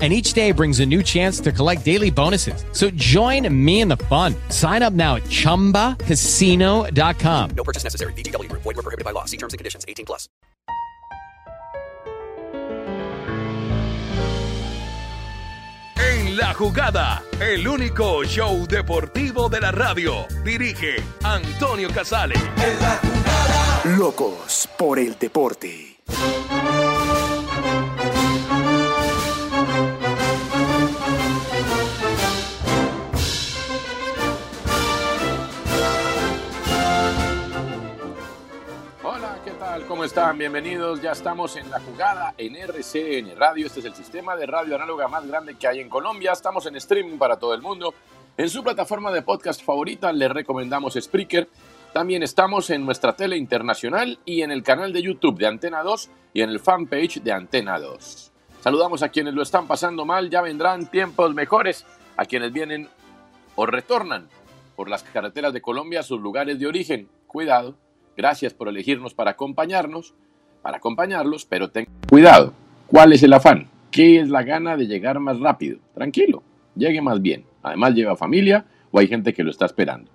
and each day brings a new chance to collect daily bonuses. So join me in the fun. Sign up now at ChumbaCasino.com. No purchase necessary. VGW Group. Void were prohibited by law. See terms and conditions. 18 plus. En la jugada, el único show deportivo de la radio. Dirige Antonio Casale. Locos por el deporte. ¿Cómo están? Bienvenidos. Ya estamos en la jugada en RCN Radio. Este es el sistema de radio análoga más grande que hay en Colombia. Estamos en streaming para todo el mundo. En su plataforma de podcast favorita les recomendamos Spreaker. También estamos en nuestra tele internacional y en el canal de YouTube de Antena 2 y en el fanpage de Antena 2. Saludamos a quienes lo están pasando mal. Ya vendrán tiempos mejores. A quienes vienen o retornan por las carreteras de Colombia a sus lugares de origen. Cuidado. Gracias por elegirnos para acompañarnos, para acompañarlos, pero ten cuidado. ¿Cuál es el afán? ¿Qué es la gana de llegar más rápido? Tranquilo, llegue más bien. Además lleva familia o hay gente que lo está esperando.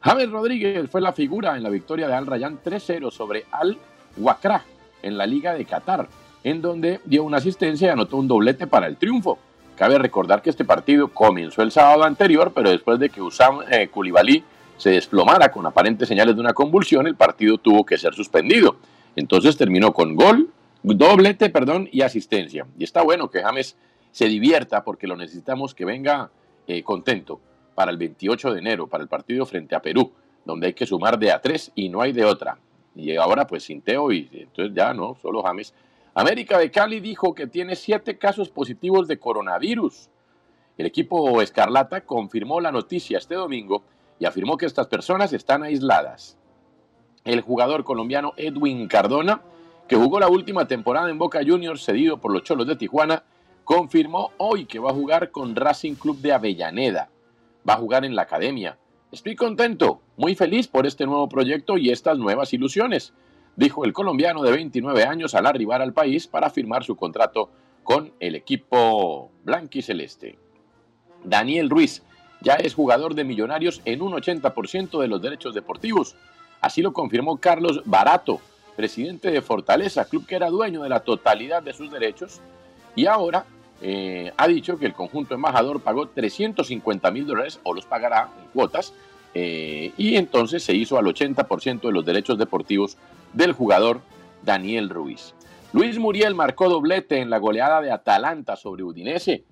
James Rodríguez fue la figura en la victoria de Al Rayyan 3-0 sobre Al Wakra en la Liga de Qatar, en donde dio una asistencia y anotó un doblete para el triunfo. Cabe recordar que este partido comenzó el sábado anterior, pero después de que Usam eh, se desplomara con aparentes señales de una convulsión, el partido tuvo que ser suspendido. Entonces terminó con gol, doblete, perdón, y asistencia. Y está bueno que James se divierta porque lo necesitamos que venga eh, contento para el 28 de enero, para el partido frente a Perú, donde hay que sumar de a tres y no hay de otra. Y ahora pues sin Teo y entonces ya no, solo James. América de Cali dijo que tiene siete casos positivos de coronavirus. El equipo Escarlata confirmó la noticia este domingo afirmó que estas personas están aisladas. El jugador colombiano Edwin Cardona, que jugó la última temporada en Boca Juniors cedido por los Cholos de Tijuana, confirmó hoy que va a jugar con Racing Club de Avellaneda. Va a jugar en la academia. Estoy contento, muy feliz por este nuevo proyecto y estas nuevas ilusiones, dijo el colombiano de 29 años al arribar al país para firmar su contrato con el equipo blanquiceleste. Daniel Ruiz, ya es jugador de Millonarios en un 80% de los derechos deportivos. Así lo confirmó Carlos Barato, presidente de Fortaleza, club que era dueño de la totalidad de sus derechos, y ahora eh, ha dicho que el conjunto embajador pagó 350 mil dólares o los pagará en cuotas, eh, y entonces se hizo al 80% de los derechos deportivos del jugador Daniel Ruiz. Luis Muriel marcó doblete en la goleada de Atalanta sobre Udinese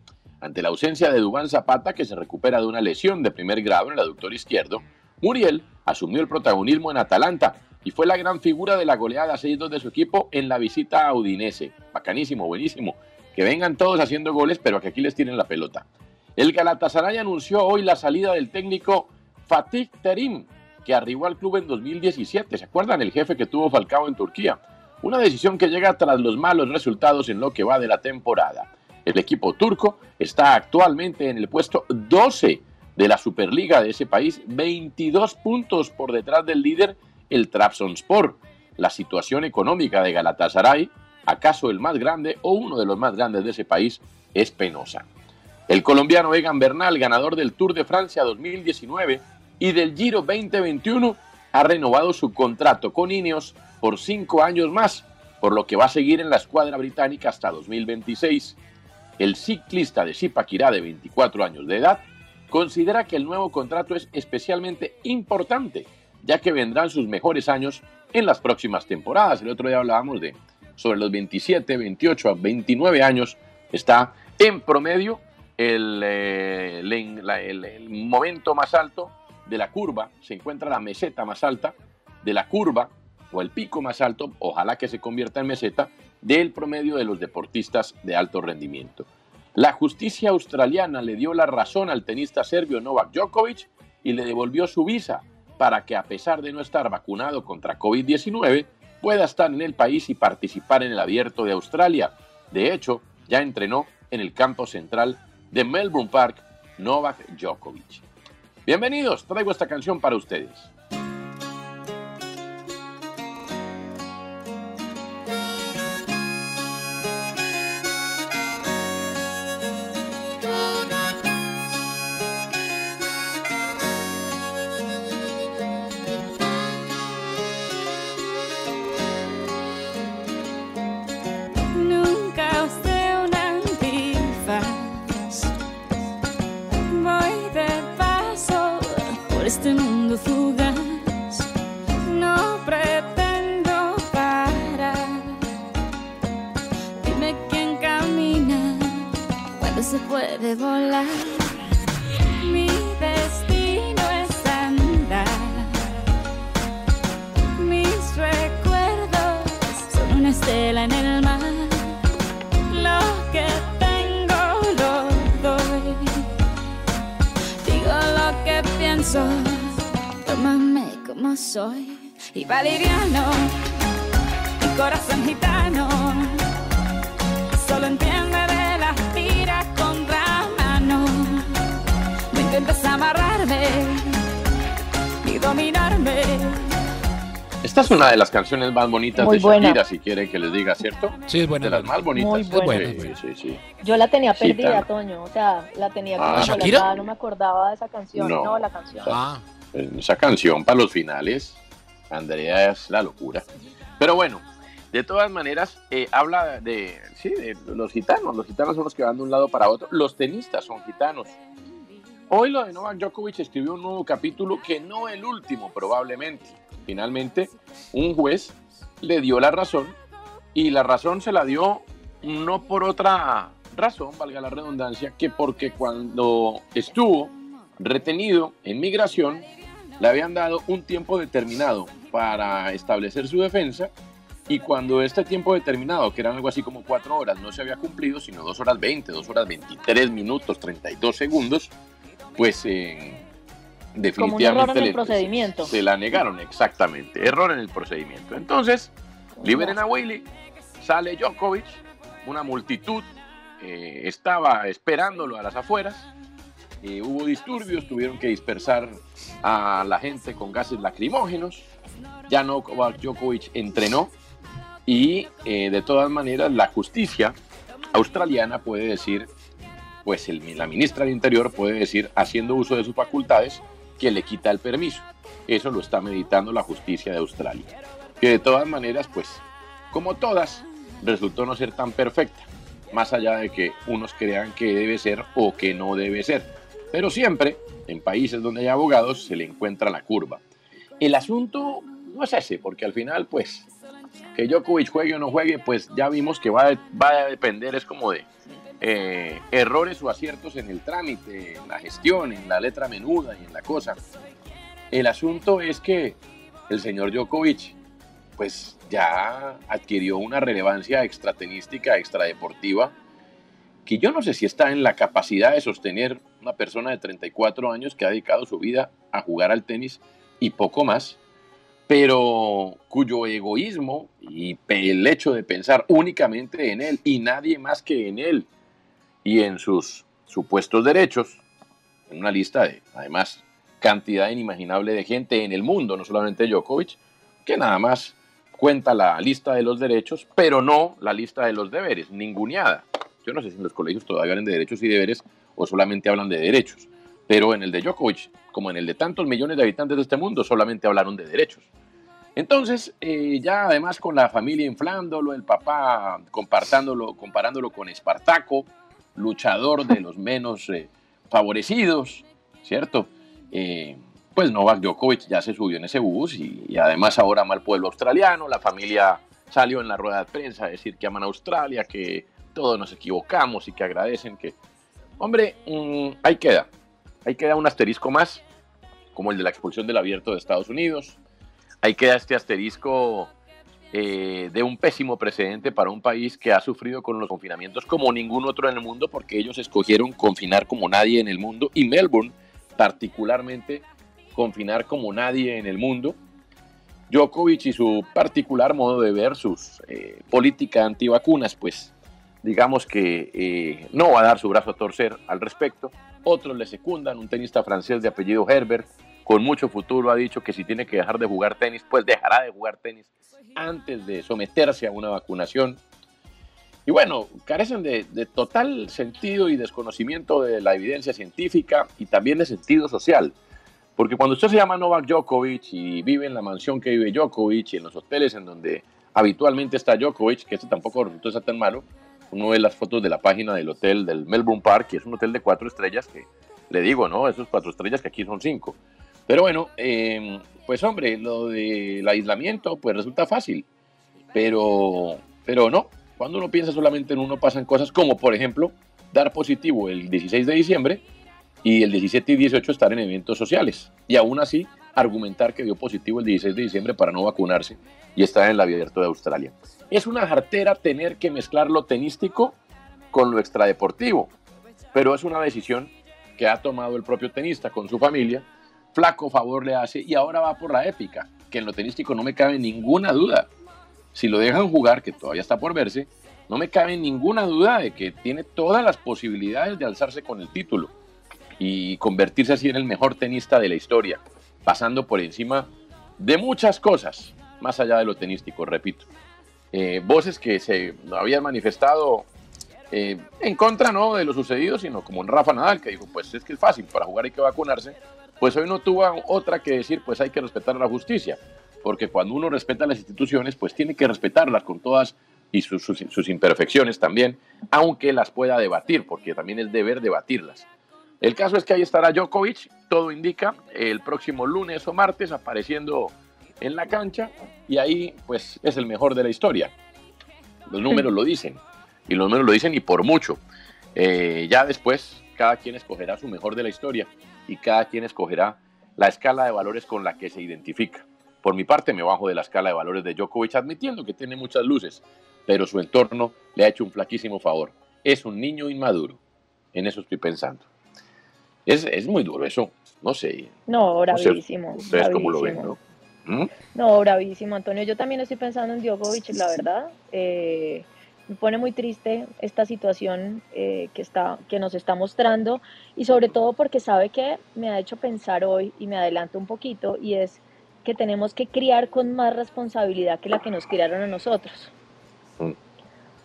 ante la ausencia de Dubán Zapata, que se recupera de una lesión de primer grado en el aductor izquierdo, Muriel asumió el protagonismo en Atalanta y fue la gran figura de la goleada 6-2 de su equipo en la visita a Udinese. Bacanísimo, buenísimo. Que vengan todos haciendo goles, pero que aquí les tienen la pelota. El Galatasaray anunció hoy la salida del técnico Fatih Terim, que arribó al club en 2017. ¿Se acuerdan el jefe que tuvo Falcao en Turquía? Una decisión que llega tras los malos resultados en lo que va de la temporada. El equipo turco está actualmente en el puesto 12 de la Superliga de ese país, 22 puntos por detrás del líder, el Trabzonspor. La situación económica de Galatasaray, acaso el más grande o uno de los más grandes de ese país, es penosa. El colombiano Egan Bernal, ganador del Tour de Francia 2019 y del Giro 2021, ha renovado su contrato con Ineos por cinco años más, por lo que va a seguir en la escuadra británica hasta 2026. El ciclista de Zipaquirá de 24 años de edad considera que el nuevo contrato es especialmente importante ya que vendrán sus mejores años en las próximas temporadas. El otro día hablábamos de sobre los 27, 28 a 29 años está en promedio eh, el momento más alto de la curva, se encuentra la meseta más alta de la curva o el pico más alto, ojalá que se convierta en meseta, del promedio de los deportistas de alto rendimiento. La justicia australiana le dio la razón al tenista serbio Novak Djokovic y le devolvió su visa para que a pesar de no estar vacunado contra COVID-19 pueda estar en el país y participar en el abierto de Australia. De hecho, ya entrenó en el campo central de Melbourne Park Novak Djokovic. Bienvenidos, traigo esta canción para ustedes. Una de las canciones más bonitas Muy de buena. Shakira, si quiere que les diga, ¿cierto? Sí, es buena. De las más bonitas. Muy buena. Sí, sí, sí. Yo la tenía Sí, perdida. Toño. O sea, la tenía Ah, como ¿Shakira? colocada, no me acordaba de esa canción. No. No, la canción. Ah, Esa canción para los finales, Andrea es la locura. Pero bueno, de todas maneras, eh, habla de, sí, de los gitanos. Los gitanos son los que van de un lado para otro. Los tenistas son gitanos. Hoy lo de Novak Djokovic escribió un nuevo capítulo que no el último probablemente. Finalmente, un juez le dio la razón y la razón se la dio no por otra razón, valga la redundancia, que porque cuando estuvo retenido en migración, le habían dado un tiempo determinado para establecer su defensa y cuando este tiempo determinado, que eran algo así como cuatro horas, no se había cumplido, sino dos horas 20, dos horas 23 minutos, 32 segundos, pues eh, Como un error definitivamente en el procedimiento. se la negaron, exactamente, error en el procedimiento. Entonces, liberen a Willy, sale Djokovic, una multitud eh, estaba esperándolo a las afueras, eh, hubo disturbios, tuvieron que dispersar a la gente con gases lacrimógenos, ya Novak Djokovic entrenó. Y de todas maneras la justicia australiana puede decir, pues el- la ministra del Interior puede decir, haciendo uso de sus facultades, que le quita el permiso. Eso lo está meditando la justicia de Australia. Que de todas maneras, pues, como todas, resultó no ser tan perfecta, más allá de que unos crean que debe ser o que no debe ser. Pero siempre, en países donde hay abogados, se le encuentra la curva. El asunto no es ese, porque al final, pues, que Djokovic juegue o no juegue, pues ya vimos que va, a- va a depender, es como de eh, errores o aciertos en el trámite, en la gestión, en la letra menuda y en la cosa. El asunto es que el señor Djokovic, pues ya adquirió una relevancia extratenística, extradeportiva, que yo no sé si está en la capacidad de sostener una persona de 34 años que ha dedicado su vida a jugar al tenis y poco más, pero cuyo egoísmo y el hecho de pensar únicamente en él y nadie más que en él y en sus supuestos derechos, en una lista de, además, cantidad inimaginable de gente en el mundo, no solamente Djokovic, que nada más cuenta la lista de los derechos, pero no la lista de los deberes, ninguneada. Yo no sé si en los colegios todavía hablan de derechos y deberes o solamente hablan de derechos, pero en el de Djokovic, como en el de tantos millones de habitantes de este mundo, solamente hablaron de derechos. Entonces, eh, ya además con la familia inflándolo, el papá comparándolo, comparándolo con Espartaco, luchador de los menos eh, favorecidos, ¿cierto? Eh, pues Novak Djokovic ya se subió en ese bus y, además ahora ama al pueblo australiano, la familia salió en la rueda de prensa a decir que aman a Australia, que todos nos equivocamos y que agradecen que... Hombre, mm, ahí queda, ahí queda un asterisco más, como el de la expulsión del abierto de Estados Unidos, ahí queda este asterisco eh, de un pésimo precedente para un país que ha sufrido con los confinamientos como ningún otro en el mundo, porque ellos escogieron confinar como nadie en el mundo y Melbourne particularmente confinar como nadie en el mundo. Djokovic y su particular modo de ver sus eh, política antivacunas, pues digamos que eh, no va a dar su brazo a torcer al respecto. Otros le secundan, un tenista francés de apellido Herbert, con mucho futuro, ha dicho que si tiene que dejar de jugar tenis, pues dejará de jugar tenis antes de someterse a una vacunación. Y bueno, carecen de, de, total sentido y desconocimiento de la evidencia científica y también de sentido social. Porque cuando usted se llama Novak Djokovic y vive en la mansión que vive Djokovic y en los hoteles en donde habitualmente está Djokovic, que este tampoco resultó ser tan malo, uno ve las fotos de la página del hotel del Melbourne Park, que es un hotel de cuatro estrellas, que le digo, ¿no? Esos cuatro estrellas que aquí son cinco. Pero bueno, eh, pues hombre, lo del aislamiento pues resulta fácil, pero, pero no, cuando uno piensa solamente en uno pasan cosas como por ejemplo dar positivo el 16 de diciembre y el 17 y 18 estar en eventos sociales. Y aún así argumentar que dio positivo el 16 de diciembre para no vacunarse y estar en el abierto de Australia. Es una jartera tener que mezclar lo tenístico con lo extradeportivo, pero es una decisión que ha tomado el propio tenista con su familia flaco favor le hace y ahora va por la épica, que en lo tenístico no me cabe ninguna duda. Si lo dejan jugar, que todavía está por verse, no me cabe ninguna duda de que tiene todas las posibilidades de alzarse con el título y convertirse así en el mejor tenista de la historia, pasando por encima de muchas cosas, más allá de lo tenístico, repito. Eh, voces que se habían manifestado eh, en contra no de lo sucedido, sino como en Rafa Nadal, que dijo, pues es que es fácil, para jugar hay que vacunarse, pues hoy no tuvo otra que decir, pues hay que respetar la justicia, porque cuando uno respeta las instituciones, pues tiene que respetarlas con todas y sus, sus, sus, imperfecciones también, aunque las pueda debatir, porque también es deber debatirlas. El caso es que ahí estará Djokovic, todo indica, el próximo lunes o martes apareciendo en la cancha y ahí pues es el mejor de la historia. Los números lo dicen, y los números lo dicen y por mucho. Eh, ya después cada quien escogerá su mejor de la historia y cada quien escogerá la escala de valores con la que se identifica. Por mi parte me bajo de la escala de valores de Djokovic admitiendo que tiene muchas luces, pero su entorno le ha hecho un flaquísimo favor. Es un niño inmaduro. En eso estoy pensando. Es, es muy duro eso, no sé. No, bravísimo. No sé, ustedes cómo lo ven, bravísimo. ¿no? ¿Mm? No, bravísimo, Antonio. Yo también estoy pensando en Djokovic, la verdad. Eh, me pone muy triste esta situación eh, que, está, que nos está mostrando y sobre todo porque sabe que me ha hecho pensar hoy y me adelanto un poquito y es que tenemos que criar con más responsabilidad que la que nos criaron a nosotros. Mm.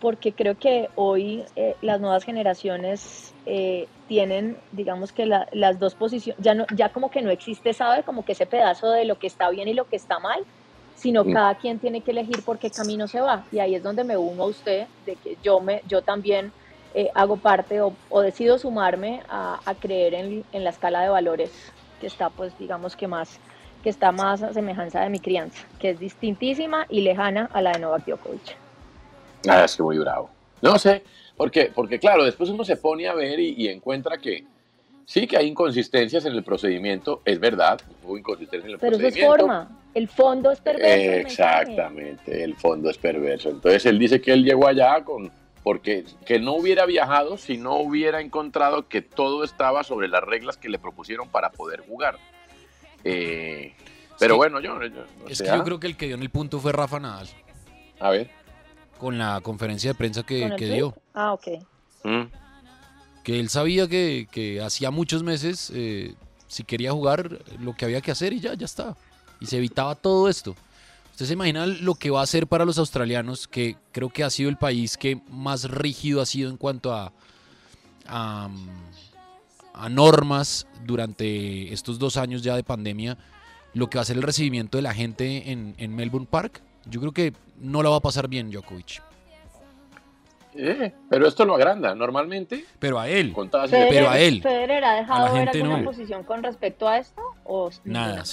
Porque creo que hoy eh, las nuevas generaciones eh, tienen, digamos que la, las dos posiciones, ya, no, ya como que no existe, ¿sabe? Como que ese pedazo de lo que está bien y lo que está mal, sino cada quien tiene que elegir por qué camino se va. Y ahí es donde me uno a usted, de que yo, me, yo también eh, hago parte o, o decido sumarme a, a creer en, en, la escala de valores que está, pues digamos que más que está más a semejanza de mi crianza, que es distintísima y lejana a la de Novak Djokovic. Ah, es que muy bravo. No sé, porque, porque claro, después uno se pone a ver y, y encuentra que sí que hay inconsistencias en el procedimiento, es verdad, hubo inconsistencias en el Pero eso es procedimiento. forma, el fondo es perverso. Exactamente, el fondo es perverso. Entonces él dice que él llegó allá con porque que no hubiera viajado si no hubiera encontrado que todo estaba sobre las reglas que le propusieron para poder jugar. Eh, pero bueno, yo, yo no Es sé, que yo creo que el que dio en el punto fue Rafa Nadal, A ver. con la conferencia de prensa que, dio. Ah, ok. Mm. Que él sabía que, que hacía muchos meses, eh, si quería jugar, lo que había que hacer y ya, ya está. Y se evitaba todo esto. ¿Usted se imagina lo que va a hacer para los australianos, que creo que ha sido el país que más rígido ha sido en cuanto a, a, a normas durante estos dos años ya de pandemia? Lo que va a ser el recibimiento de la gente en, en Melbourne Park. Yo creo que no la va a pasar bien Djokovic. Eh, pero esto lo agranda. Normalmente, Pero a él, Federer, Pero a él. ¿Federer ha A dejado la ver gente alguna no. posición con respecto a esto? ¿O nada, ninguna?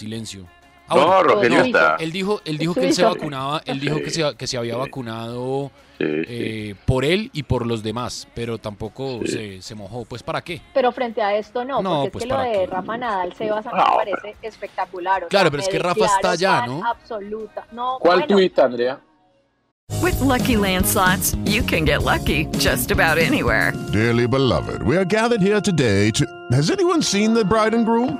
Silencio. No, Ahora, Rogelio no, está. Él dijo, él dijo que él se vacunaba, él dijo que se, que se había Sí. vacunado Sí, sí. eh, por él y por los demás, pero tampoco Sí. se, se mojó. Pues ¿para qué? Pero frente a esto no, No, porque pues, es que lo ¿para de qué? Rafa Nadal, Sebas, a mí No, me parece espectacular. o Claro, sea, pero es que Rafa está allá, ¿no? Absoluta. No, ¿Cuál bueno, tuit, Andrea? With Lucky Land slots, you can get lucky just about anywhere. Dearly beloved, we are gathered here today to. Has anyone seen the bride and groom?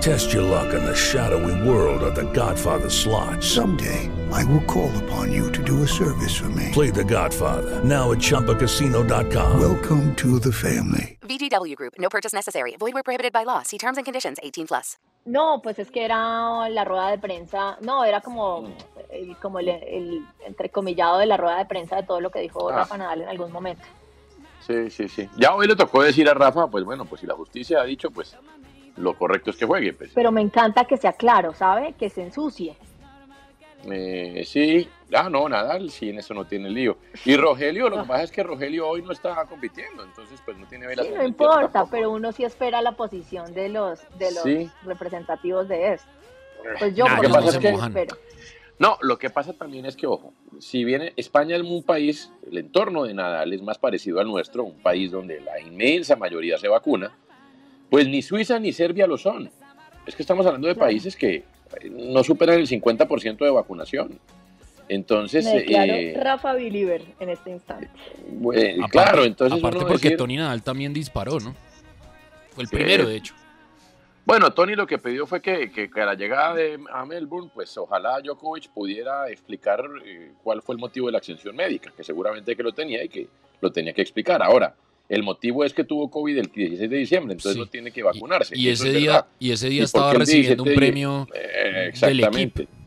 Test your luck in the shadowy world of The Godfather slot. Someday, I will call upon you to do a service for me. Play The Godfather now at ChumbaCasino.com. Welcome to the family. VGW Group. No purchase necessary. Void were prohibited by law. See terms and conditions. 18 plus. No, pues es que era la rueda de prensa, no, era como el, como el, el entrecomillado de la rueda de prensa de todo lo que dijo Ah. Rafa Nadal en algún momento. Sí, sí, sí. Ya hoy le tocó decir a Rafa, pues bueno, pues si la justicia ha dicho, pues lo correcto es que juegue. Pues. Pero me encanta que sea claro, ¿sabe? Que se ensucie. Eh, sí, ah, no, Nadal, sí, en eso no tiene lío. Y Rogelio, lo que pasa es que Rogelio hoy no está compitiendo, entonces pues no tiene velas Sí, no importa, tampoco. pero uno sí espera la posición de los, de los Sí. representativos de esto. Pues yo Nah, por lo menos pasa es que- sí espero. No, lo que pasa también es que, ojo, si bien España es un país, el entorno de Nadal es más parecido al nuestro, un país donde la inmensa mayoría se vacuna, pues ni Suiza ni Serbia lo son. Es que estamos hablando de países que eh, no superan el 50% de vacunación. Entonces, Me eh, Rafa Believer en este instante. bueno, Aparte- claro, entonces Aparte uno porque decir- Tony Nadal también disparó, ¿no? Fue el primero, de hecho. Bueno, Tony lo que pidió fue que, que- que a la llegada de, a Melbourne, pues ojalá Djokovic pudiera explicar eh, cuál fue el motivo de la exención médica, que seguramente que lo tenía y que lo tenía que explicar. Ahora, el motivo es que tuvo COVID el 16 de diciembre, entonces Sí. no tiene que vacunarse. Y ese es día, y ese día ¿Y por estaba recibiendo un 17 de- premio Eh, del exactamente. equipo.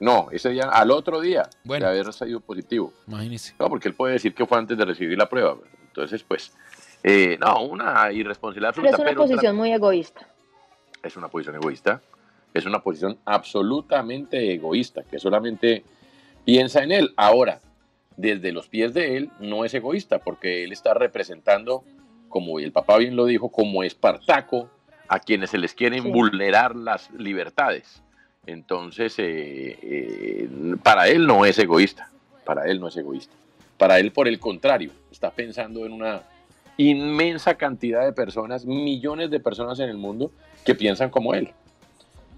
No, ese día, al otro día Bueno. de haber salido positivo. Imagínese. No, porque él puede decir que fue antes de recibir la prueba. Entonces, pues, eh, no, una irresponsabilidad Pero absoluta. es una pero posición muy egoísta. es una posición egoísta, es una posición absolutamente egoísta, que solamente piensa en él. Ahora, desde los pies de él, no es egoísta, porque él está representando, como el papá bien lo dijo, como Espartaco, a quienes se les quieren Sí. vulnerar las libertades. Entonces, eh, eh, para él no es egoísta, para él no es egoísta. Para él, por el contrario, está pensando en una inmensa cantidad de personas, millones de personas en el mundo que piensan como él.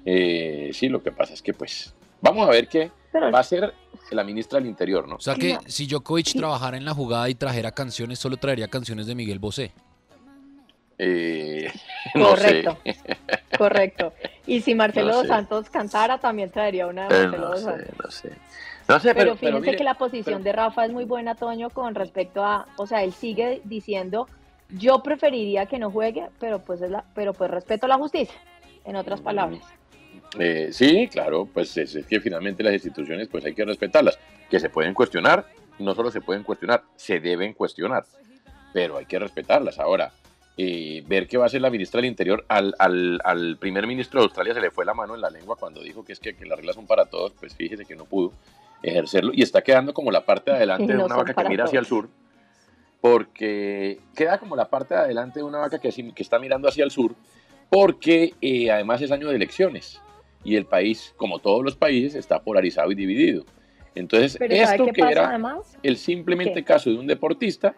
Eh, sí, lo que pasa es que pues vamos a ver qué Pero va a ser la ministra del Interior, ¿no? O sea que si Djokovic trabajara en la jugada y trajera canciones, solo traería canciones de Miguel Bosé. Eh, no Correcto. sé. Correcto. Y si Marcelo No sé. Santos cantara, también traería una de Eh, Marcelo no dos sé, Santos. no sé. No sé, Pero, pero, pero fíjense mire, que la posición pero- de Rafa es muy buena, Toño, con respecto a, o sea, él sigue diciendo, yo preferiría que no juegue, pero pues es la, pero pues respeto la justicia, en otras Mm. palabras. Eh, sí, claro, pues es, es que finalmente las instituciones pues hay que respetarlas, que se pueden cuestionar, no solo se pueden cuestionar, se deben cuestionar, pero hay que respetarlas. Ahora, eh, ver qué va a hacer la ministra del Interior, al, al, al primer ministro de Australia se le fue la mano en la lengua cuando dijo que es que, que las reglas son para todos, pues fíjese que no pudo ejercerlo y está quedando como la parte de adelante de una vaca que mira hacia el sur, porque queda como la parte de adelante de una vaca que está mirando hacia el sur, porque eh, además es año de elecciones y el país, como todos los países, está polarizado y dividido. Entonces, Pero ¿sabe esto que pasa era además? el simplemente ¿Qué? caso de un deportista,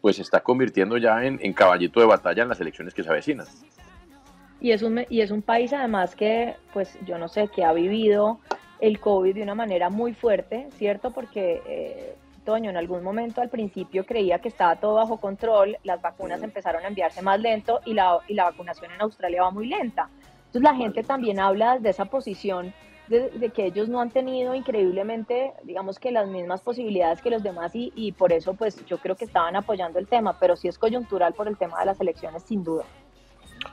pues se está convirtiendo ya en, en caballito de batalla en las elecciones que se avecinan. Y es un, y es un país además que, pues yo no sé, que ha vivido el COVID de una manera muy fuerte, ¿cierto? Porque eh, Toño, en algún momento al principio creía que estaba todo bajo control, las vacunas empezaron a enviarse más lento y la, y la vacunación en Australia va muy lenta. Entonces la gente también habla desde esa posición de, de que ellos no han tenido increíblemente, digamos que las mismas posibilidades que los demás y, y por eso pues yo creo que estaban apoyando el tema, pero sí es coyuntural por el tema de las elecciones sin duda.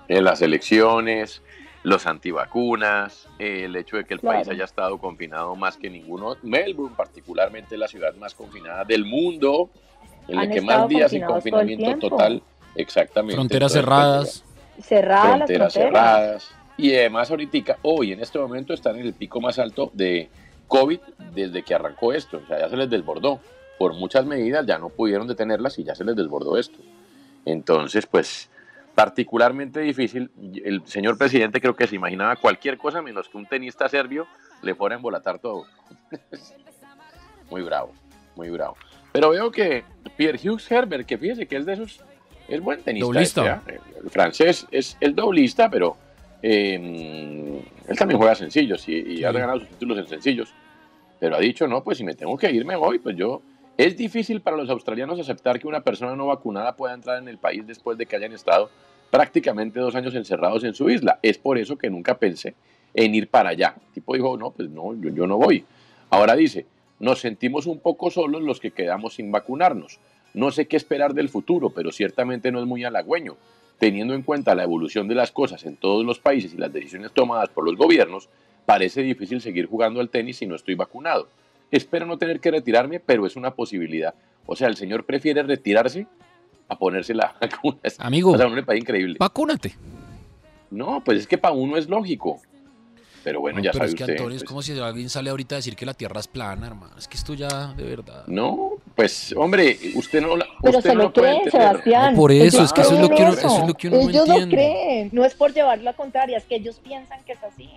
En las elecciones, los antivacunas, eh, el hecho de que el Claro. país haya estado confinado más que ninguno. Melbourne, particularmente, la ciudad más confinada del mundo, en la que más días sin confinamiento total. Exactamente. Fronteras cerradas. Cerradas las fronteras fronteras. cerradas. Y además ahorita, hoy en este momento están en el pico más alto de COVID desde que arrancó esto. O sea, ya se les desbordó. Por muchas medidas ya no pudieron detenerlas y ya se les desbordó esto. Entonces, pues, particularmente difícil. El señor presidente creo que se imaginaba cualquier cosa menos que un tenista serbio le fuera a embolatar todo. muy bravo, muy bravo. Pero veo que Pierre Hughes Herbert, que fíjese que es de esos, es buen tenista. Doblista. este, ¿ah? El francés es el doblista, pero eh, él también juega sencillos y, y ha ganado sus títulos en sencillos. Pero ha dicho, no, pues si me tengo que ir, me voy. Pues yo. Es difícil para los australianos aceptar que una persona no vacunada pueda entrar en el país después de que hayan estado prácticamente dos años encerrados en su isla. Es por eso que nunca pensé en ir para allá. El tipo dijo, no, pues no, yo, yo no voy. Ahora dice, nos sentimos un poco solos los que quedamos sin vacunarnos. No sé qué esperar del futuro, pero ciertamente no es muy halagüeño. Teniendo en cuenta la evolución de las cosas en todos los países y las decisiones tomadas por los gobiernos, parece difícil seguir jugando al tenis si no estoy vacunado. Espero no tener que retirarme, pero es una posibilidad. O sea, el señor prefiere retirarse a ponerse la vacuna. Amigo, O sea, increíble. Vacúnate. No, pues es que para uno es lógico. Pero bueno, No, ya pero sabe es que usted. Antonio es pues, como si alguien sale ahorita a decir que la Tierra es plana, hermano. Es que esto ya, de verdad. No, pues hombre, usted no la. Pero usted se no lo creen. Sebastián. No, por eso, es que eso es lo que uno- eso. eso es lo que uno no Ellos lo entiende. creen. No es por llevar la contraria, es que ellos piensan que es así.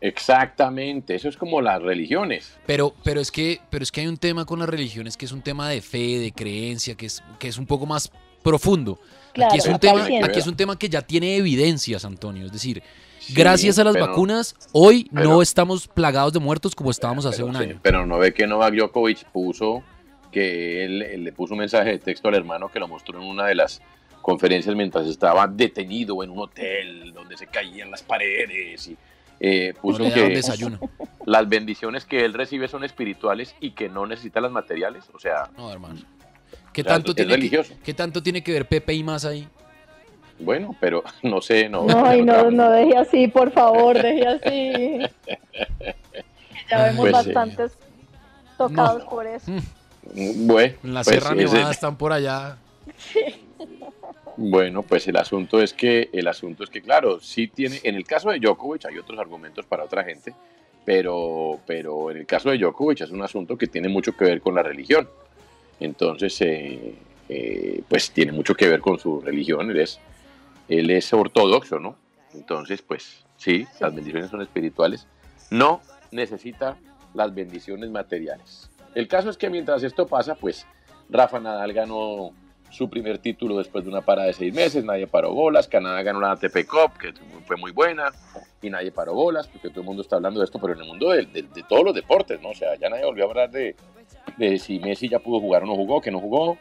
Exactamente, eso es como las religiones. Pero, pero es que, pero es que hay un tema con las religiones que es un tema de fe, de creencia, que es, que es un poco más profundo. Claro, aquí es un tema, aquí es un tema que ya tiene evidencias, Antonio. Es decir, Sí, gracias a las pero- vacunas, hoy no estamos plagados de muertos como estábamos hace un Sí, año. Pero no ve que Novak Djokovic puso que él, él le puso un mensaje de texto al hermano que lo mostró en una de las conferencias mientras estaba detenido en un hotel donde se caían las paredes y eh, puso que desayuno. las bendiciones que él recibe son espirituales y que no necesita las materiales. O sea, No, hermano. ¿Qué O sea, tanto, es tiene que. ¿Qué tanto tiene que ver Pepe y más ahí? bueno, pero no sé, no. Ay, no, no, no deje así, por favor, deje así. Ya vemos Pues sí. bastantes tocados por eso. Bueno, En la pues, Sierra Nevada están por allá. Bueno, pues el asunto es que el asunto es que claro, sí tiene en el caso de Djokovic hay otros argumentos para otra gente, pero pero en el caso de Djokovic es un asunto que tiene mucho que ver con la religión. Entonces, eh, eh, pues tiene mucho que ver con su religión, él es él es ortodoxo, ¿no? Entonces, pues sí, las bendiciones son espirituales. No necesita las bendiciones materiales. El caso es que mientras esto pasa, pues Rafa Nadal ganó su primer título después de una parada de seis meses, nadie paró bolas, Canadá ganó la ATP Cup, que fue muy buena, y nadie paró bolas, porque todo el mundo está hablando de esto, pero en el mundo de, de- de todos los deportes, ¿no? O sea, ya nadie volvió a hablar de, de si Messi ya pudo jugar o no jugó, que no jugó,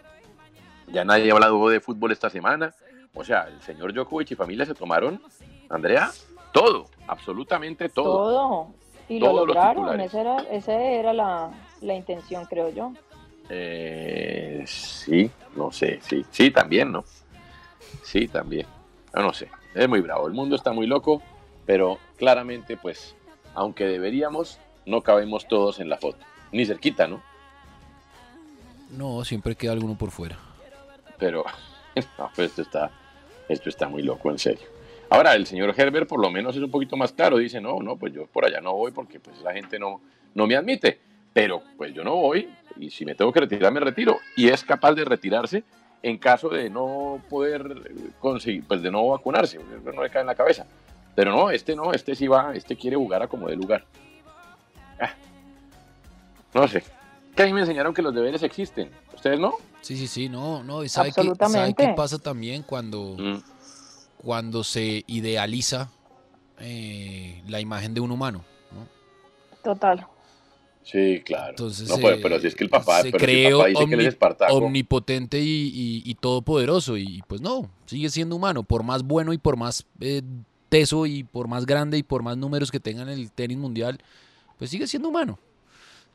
ya nadie ha hablado de fútbol esta semana, o sea, el señor Djokovic y familia se tomaron, Andrea, todo, absolutamente todo. Todo. Y lo lograron, esa era, esa era la, la intención, creo yo. Eh, sí, no sé, sí, sí, también, ¿no? Sí, también. Yo no sé, es muy bravo, el mundo está muy loco, pero claramente, pues, aunque deberíamos, no cabemos todos en la foto, ni cerquita, ¿no? No, siempre queda alguno por fuera. Pero, no, pues esto está, esto está muy loco, en serio. Ahora, el señor Herbert por lo menos es un poquito más claro, dice, no, no, pues yo por allá no voy porque pues la gente no, no me admite, pero pues yo no voy y si me tengo que retirar, me retiro. Y es capaz de retirarse en caso de no poder conseguir, pues de no vacunarse, eso no le cae en la cabeza. Pero no, este no, este sí va, este quiere jugar a como de lugar. Ah, no sé. Que a mí me enseñaron que los deberes existen. ¿Ustedes no? Sí, sí, sí, no, no. ¿y ¿Sabe qué, ¿Sabe Absolutamente. qué pasa también cuando, Mm. cuando se idealiza eh, la imagen de un humano? ¿no? Total. Sí, claro. Entonces, no, pero, eh, pero si es que el papá, se pero si el cree papá dice que él es Espartaco. omnipotente y, y- y todopoderoso. Y pues no, sigue siendo humano. Por más bueno y por más eh, teso y por más grande y por más números que tenga en el tenis mundial, pues sigue siendo humano.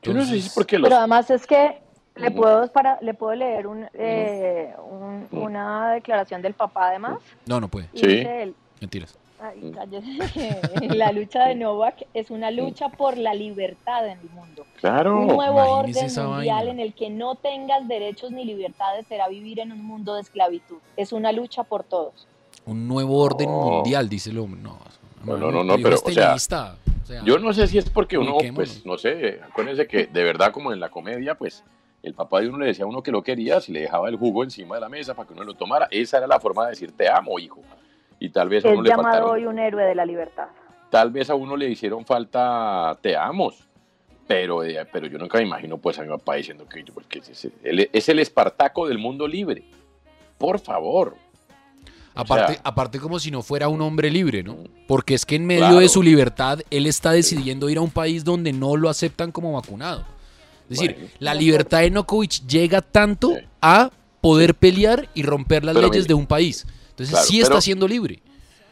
Yo no sé si es porque los... Pero además es que le puedo, para, le pudo leer un, eh, un- una declaración del papá además. No, no puede. Y dice él, Mentiras. Ay, cállese, la lucha de Novak es una lucha por la libertad en el mundo. Claro. Un nuevo Imagínese orden mundial vaina. en el que no tengas derechos ni libertades será vivir en un mundo de esclavitud. Es una lucha por todos. Un nuevo orden mundial, dice el hombre. No, No, no, no, no, pero, es o sea, o sea, Yo no sé si es porque uno, pues, no sé, acuérdense que de verdad como en la comedia, pues, el papá de uno le decía a uno que lo quería, si le dejaba el jugo encima de la mesa para que uno lo tomara, esa era la forma de decir te amo, hijo. Y tal vez a Es uno le llamado faltaron, hoy un héroe de la libertad. tal vez a uno le hicieron falta te amos, pero, eh, pero yo nunca me imagino pues a mi papá diciendo que, pues, que es, él es el Espartaco del mundo libre. Por favor. Aparte, sea- aparte como si no fuera un hombre libre, ¿no? Porque es que en medio Claro. de su libertad, él está decidiendo ir a un país donde no lo aceptan como vacunado. Es decir, Bueno. la libertad de Nokovic llega tanto a poder pelear y romper las leyes mire, de un país. Entonces claro, sí está siendo libre.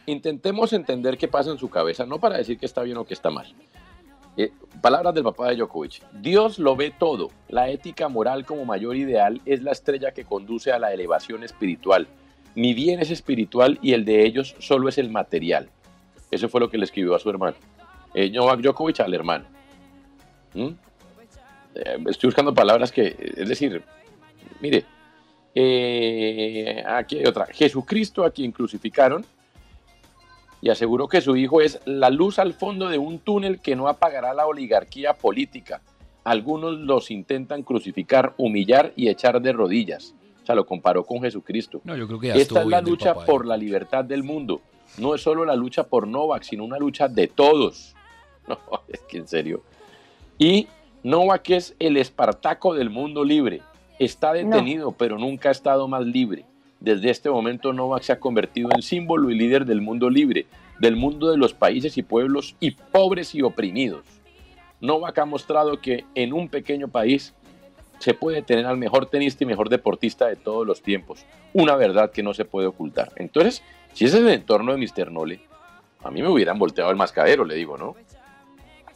intentemos entender qué pasa en su cabeza, no para decir que está bien o que está mal. Eh, palabras del papá de Djokovic. Dios lo ve todo. La ética moral como mayor ideal es la estrella que conduce a la elevación espiritual. Mi bien es espiritual y el de ellos solo es el material. Eso fue lo que le escribió a su hermano. Eh, Novak Djokovic al hermano. ¿Mm? Eh, estoy buscando palabras que, es decir, mire, eh, aquí hay otra. Jesucristo a quien crucificaron y aseguró que su hijo es la luz al fondo de un túnel que no apagará la oligarquía política. Algunos los intentan crucificar, humillar y echar de rodillas. O sea, lo comparó con Jesucristo. No, yo creo que ya Esta es la lucha papá, por la libertad del mundo. No es solo la lucha por Novak, sino una lucha de todos. No, es que en serio. Y Novak es el Espartaco del mundo libre. Está detenido, pero nunca ha estado más libre. Desde este momento Novak se ha convertido en símbolo y líder del mundo libre, del mundo de los países y pueblos y pobres y oprimidos. Novak ha mostrado que en un pequeño país se puede tener al mejor tenista y mejor deportista de todos los tiempos. Una verdad que no se puede ocultar. Entonces, si ese es el entorno de Mr. Nole, a mí me hubieran volteado el mascadero, le digo, ¿no?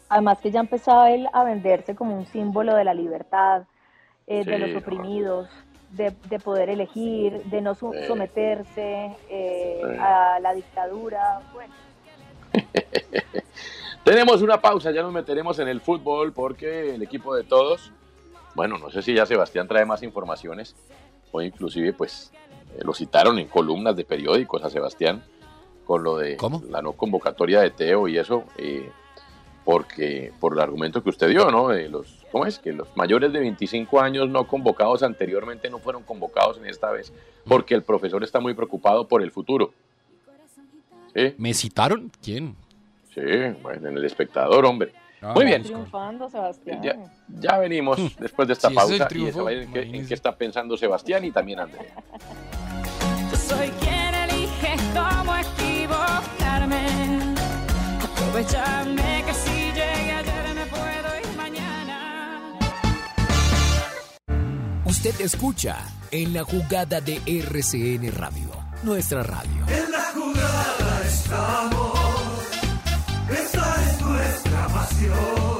Además que ya empezaba él a venderse como un símbolo de la libertad, eh, de los oprimidos, de, de poder elegir, de no someterse eh, Sí. a la dictadura. Bueno, Tenemos una pausa, ya nos meteremos en el fútbol porque el equipo de todos, bueno, no sé si ya Sebastián trae más informaciones o inclusive pues eh, lo citaron en columnas de periódicos a Sebastián con lo de la no convocatoria de Teo y eso, eh, porque por el argumento que usted dio, ¿no? De los, ¿Cómo es? Que los mayores de 25 años no convocados anteriormente no fueron convocados en esta vez porque el profesor está muy preocupado por el futuro. ¿Sí? ¿Me citaron? ¿Quién? Sí, bueno, en el espectador, hombre. Ah, Muy bien. triunfando, Sebastián. Ya, ya venimos después de esta ese es pausa y triunfo, saber en qué, en qué está pensando Sebastián y también Andrea. Yo soy quien elige cómo equivocarme. Aprovecharme que Usted escucha en la jugada de RCN Radio, nuestra radio. En la jugada estamos. Esta es nuestra pasión.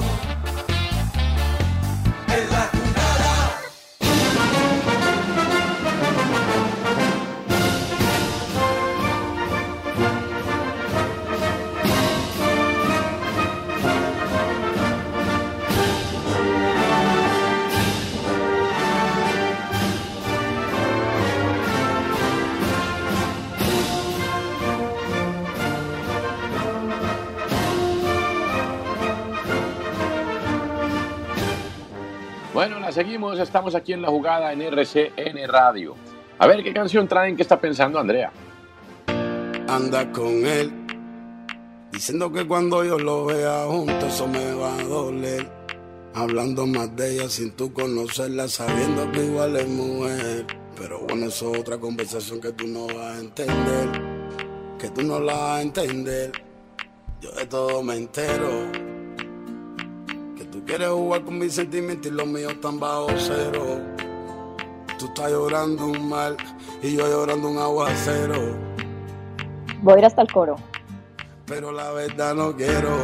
Bueno, la seguimos, estamos aquí en la jugada en RCN Radio. A ver, ¿qué canción traen? ¿Qué está pensando Andrea? anda con él. Diciendo que cuando yo lo vea junto eso me va a doler. Hablando más de ella sin tú conocerla, sabiendo que igual es mujer. Pero bueno, eso es otra conversación que tú no vas a entender. Que tú no la vas a entender. Yo de todo me entero. Quieres jugar con mis sentimientos y los míos están bajo cero. Tú estás llorando un mal y yo llorando un aguacero. Voy a ir hasta el coro. Pero la verdad no quiero.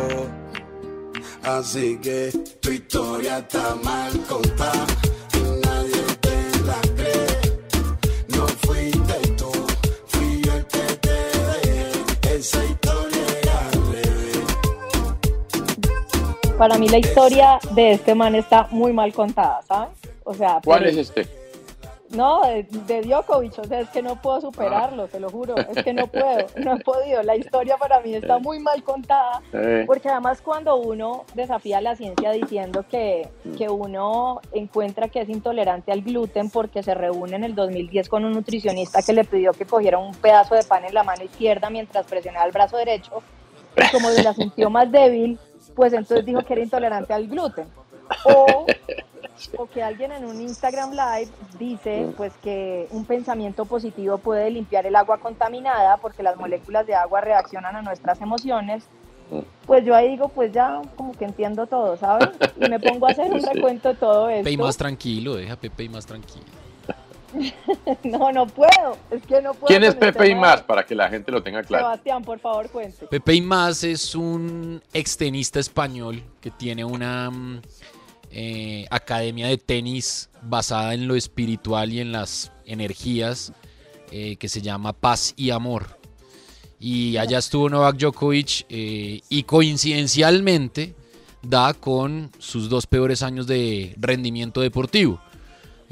Así que tu historia está mal contada. Para mí la historia de este man está muy mal contada, ¿sabes? O sea, ¿Cuál es este? No, de, de Djokovic, o sea, es que no puedo superarlo, te lo juro, es que no puedo, no he podido. La historia para mí está muy mal contada, Eh. porque además cuando uno desafía la ciencia diciendo que, que uno encuentra que es intolerante al gluten porque se reúne en el 2010 con un nutricionista que le pidió que cogiera un pedazo de pan en la mano izquierda mientras presionaba el brazo derecho, y como la sintió más débil, pues entonces dijo que era intolerante al gluten. O o que alguien en un Instagram Live dice pues que un pensamiento positivo puede limpiar el agua contaminada porque las moléculas de agua reaccionan a nuestras emociones, pues yo ahí digo, pues ya como que entiendo todo, ¿sabes? Y me pongo a hacer un recuento de todo Pepe y esto. más tranquilo, deja Pepe y más tranquilo. No, no puedo, es que no puedo. ¿Quién es el Pepe y más? Para que la gente lo tenga claro. Sebastián, por favor, cuente. Pepe y más es un extenista español que tiene una mm, eh, academia de tenis basada en lo espiritual y en las energías eh, que se llama Paz y Amor. Y allá estuvo Novak Djokovic eh, y coincidencialmente da con sus dos peores años de rendimiento deportivo.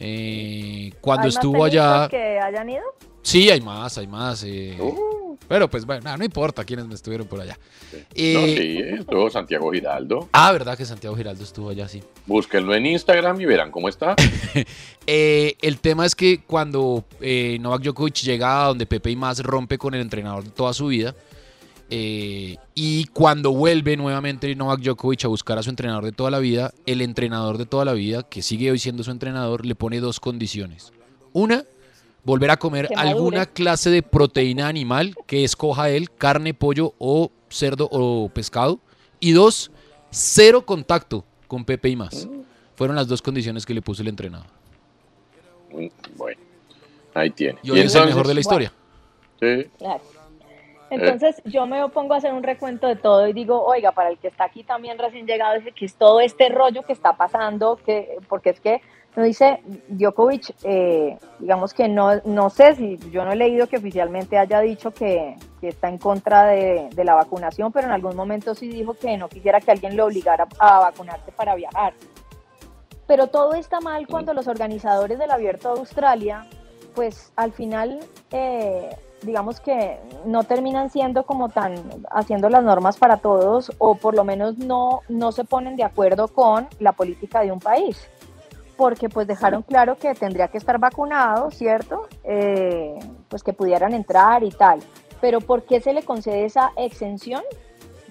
Eh, cuando ¿Hay más estuvo tenistas allá... que hayan ido? Sí, hay más, hay más. eh, Uh. Pero pues bueno, nada, no importa quiénes me estuvieron por allá. No, Eh, sí, estuvo Santiago Giraldo. Ah, verdad que Santiago Giraldo estuvo allá, sí. Búsquenlo en Instagram y verán cómo está. Eh, el tema es que cuando eh, Novak Djokovic llega a donde Pepe y más rompe con el entrenador de toda su vida, eh, y cuando vuelve nuevamente Novak Djokovic a buscar a su entrenador de toda la vida, el entrenador de toda la vida, que sigue hoy siendo su entrenador, le pone dos condiciones. Una, volver a comer alguna clase de proteína animal que escoja él, carne, pollo o cerdo o pescado. Y dos, cero contacto con Pepe y más. Fueron las dos condiciones que le puso el entrenador. Mm, Bueno, ahí tiene. Y hoy es el mejor de la Bueno, historia. Sí. Claro. Entonces yo me pongo a hacer un recuento de todo y digo, oiga, para el que está aquí también recién llegado, dice que es todo este rollo que está pasando, que, porque es que no dice Djokovic, eh, digamos que no, no sé si yo no he leído que oficialmente haya dicho que, que está en contra de, de la vacunación, pero en algún momento sí dijo que no quisiera que alguien lo obligara a vacunarse para viajar. Pero todo está mal cuando los organizadores del Abierto de Australia, pues al final, eh, digamos que no terminan siendo como tan haciendo las normas para todos o por lo menos no, no se ponen de acuerdo con la política de un país. Porque pues dejaron claro que tendría que estar vacunado, ¿cierto? Eh, pues que pudieran entrar y tal. Pero ¿por qué se le concede esa exención?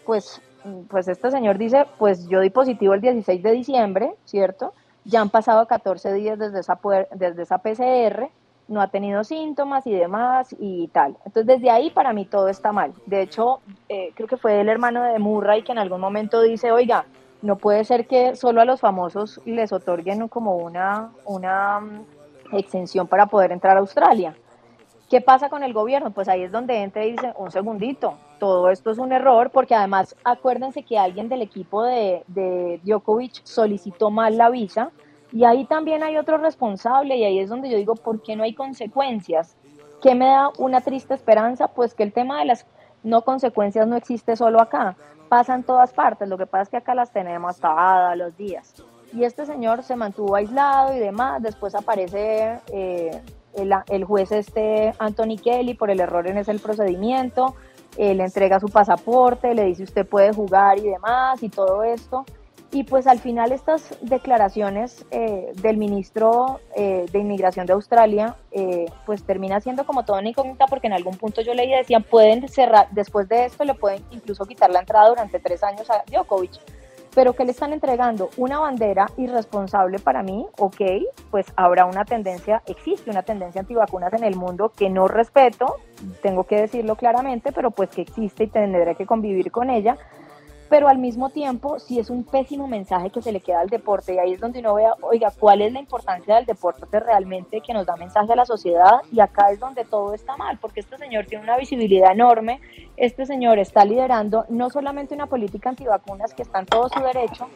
Pues, pues este señor dice, pues yo di positivo el 16 de diciembre, ¿cierto? Ya han pasado 14 días desde esa, desde esa PCR, no ha tenido síntomas y demás y tal. Entonces desde ahí para mí todo está mal. De hecho, eh, creo que fue el hermano de Murray que en algún momento dice, oiga, no puede ser que solo a los famosos les otorguen como una, una mm, exención para poder entrar a Australia. ¿Qué pasa con el gobierno? Pues ahí es donde entra y dice, un segundito, todo esto es un error, porque además acuérdense que alguien del equipo de, de Djokovic solicitó mal la visa, y ahí también hay otro responsable, y ahí es donde yo digo, ¿por qué no hay consecuencias? ¿Qué me da una triste esperanza? Pues que el tema de las no consecuencias no existe solo acá, pasa en todas partes, lo que pasa es que acá las tenemos todos los días. Y este señor se mantuvo aislado y demás, después aparece eh, el, el juez este Anthony Kelly por el error en ese el procedimiento, eh, le entrega su pasaporte, le dice usted puede jugar y demás y todo esto. Y pues al final estas declaraciones eh, del ministro eh, de Inmigración de Australia, eh, pues termina siendo como toda una incógnita porque en algún punto yo leí decían, pueden cerrar, después de esto le pueden incluso quitar la entrada durante tres años a Djokovic. Pero que le están entregando una bandera irresponsable para mí, ok, pues habrá una tendencia, existe una tendencia antivacunas en el mundo que no respeto, tengo que decirlo claramente, pero pues que existe y tendré que convivir con ella pero al mismo tiempo sí es un pésimo mensaje que se le queda al deporte y ahí es donde uno vea, oiga, cuál es la importancia del deporte realmente que nos da mensaje a la sociedad y acá es donde todo está mal, porque este señor tiene una visibilidad enorme, este señor está liderando no solamente una política antivacunas que está en todo su derecho,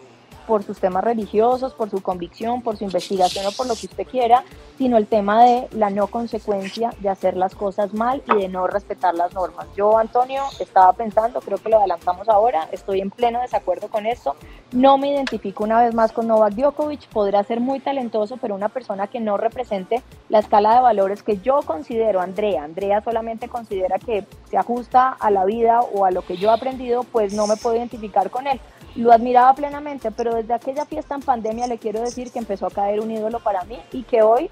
por sus temas religiosos, por su convicción, por su investigación o por lo que usted quiera, sino el tema de la no consecuencia de hacer las cosas mal y de no respetar las normas. Yo, Antonio, estaba pensando, creo que lo adelantamos ahora, estoy en pleno desacuerdo con esto, no me identifico una vez más con Novak Djokovic, podrá ser muy talentoso, pero una persona que no represente la escala de valores que yo considero, Andrea, Andrea solamente considera que se ajusta a la vida o a lo que yo he aprendido, pues no me puedo identificar con él lo admiraba plenamente, pero desde aquella fiesta en pandemia le quiero decir que empezó a caer un ídolo para mí y que hoy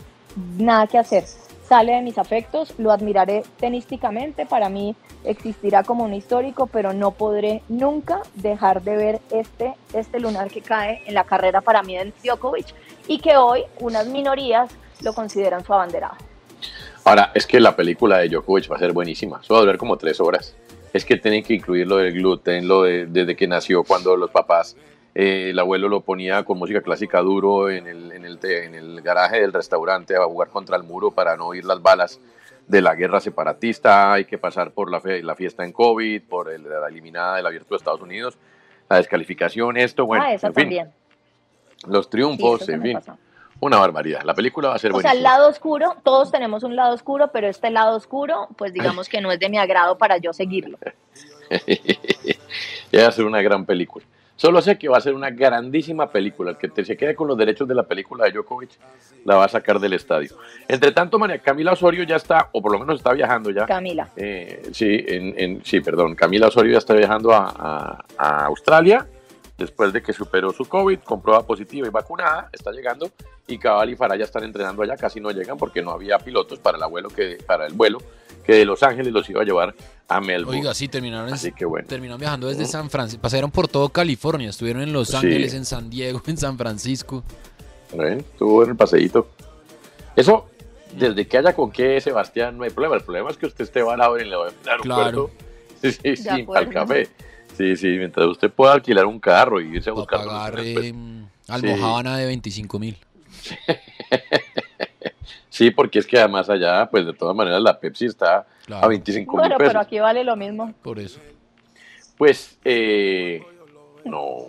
nada que hacer. Sale de mis afectos, lo admiraré tenísticamente, para mí existirá como un histórico, pero no podré nunca dejar de ver este, este lunar que cae en la carrera para mí del Djokovic y que hoy unas minorías lo consideran su abanderado. Ahora, es que la película de Djokovic va a ser buenísima. Eso va a durar como tres horas es que tienen que incluir lo del gluten, lo de, desde que nació, cuando los papás, eh, el abuelo lo ponía con música clásica duro en el, en, el, en el garaje del restaurante a jugar contra el muro para no oír las balas de la guerra separatista, hay que pasar por la, fe, la fiesta en COVID, por el, la eliminada del abierto de Estados Unidos, la descalificación, esto, bueno, ah, eso en fin, también. los triunfos, Sí, en fin, pasó. una barbaridad. La película va a ser O sea, el lado oscuro, todos tenemos un lado oscuro, pero este lado oscuro, pues digamos que no es de mi agrado para yo seguirlo. ya va a ser una gran película. Solo sé que va a ser una grandísima película. El que te- se quede con los derechos de la película de Djokovic la va a sacar del estadio. Entre tanto, María Camila Osorio ya está, o por lo menos está viajando ya. Camila. Eh, sí, en, en- sí, perdón. Camila Osorio ya está viajando a, a- a Australia después de que superó su COVID, comprueba positiva y vacunada, está llegando. Y Cabal y Farah ya están entrenando allá, casi no llegan porque no había pilotos para el, abuelo que, para el vuelo que de Los Ángeles los iba a llevar a Melbourne. Oiga, sí, terminaron, Así que bueno. terminaron viajando desde San Francisco. Pasaron por todo California. Estuvieron en Los Sí. Ángeles, en San Diego, en San Francisco. ¿Ven? Estuvo en el paseíto. Eso, desde que haya con qué, Sebastián, no hay problema. El problema es que usted esté varado en el aeropuerto. Claro. Sí, sí, De sí, para el acuerdo. café. Sí, sí, mientras usted pueda alquilar un carro y irse a buscar. Pagar eh, pues, almohábana de 25 mil. Sí, porque es que además allá, pues de todas maneras, la Pepsi está Claro. a 25 mil Bueno, pesos. pero aquí vale lo mismo. Por eso. Pues, eh, no.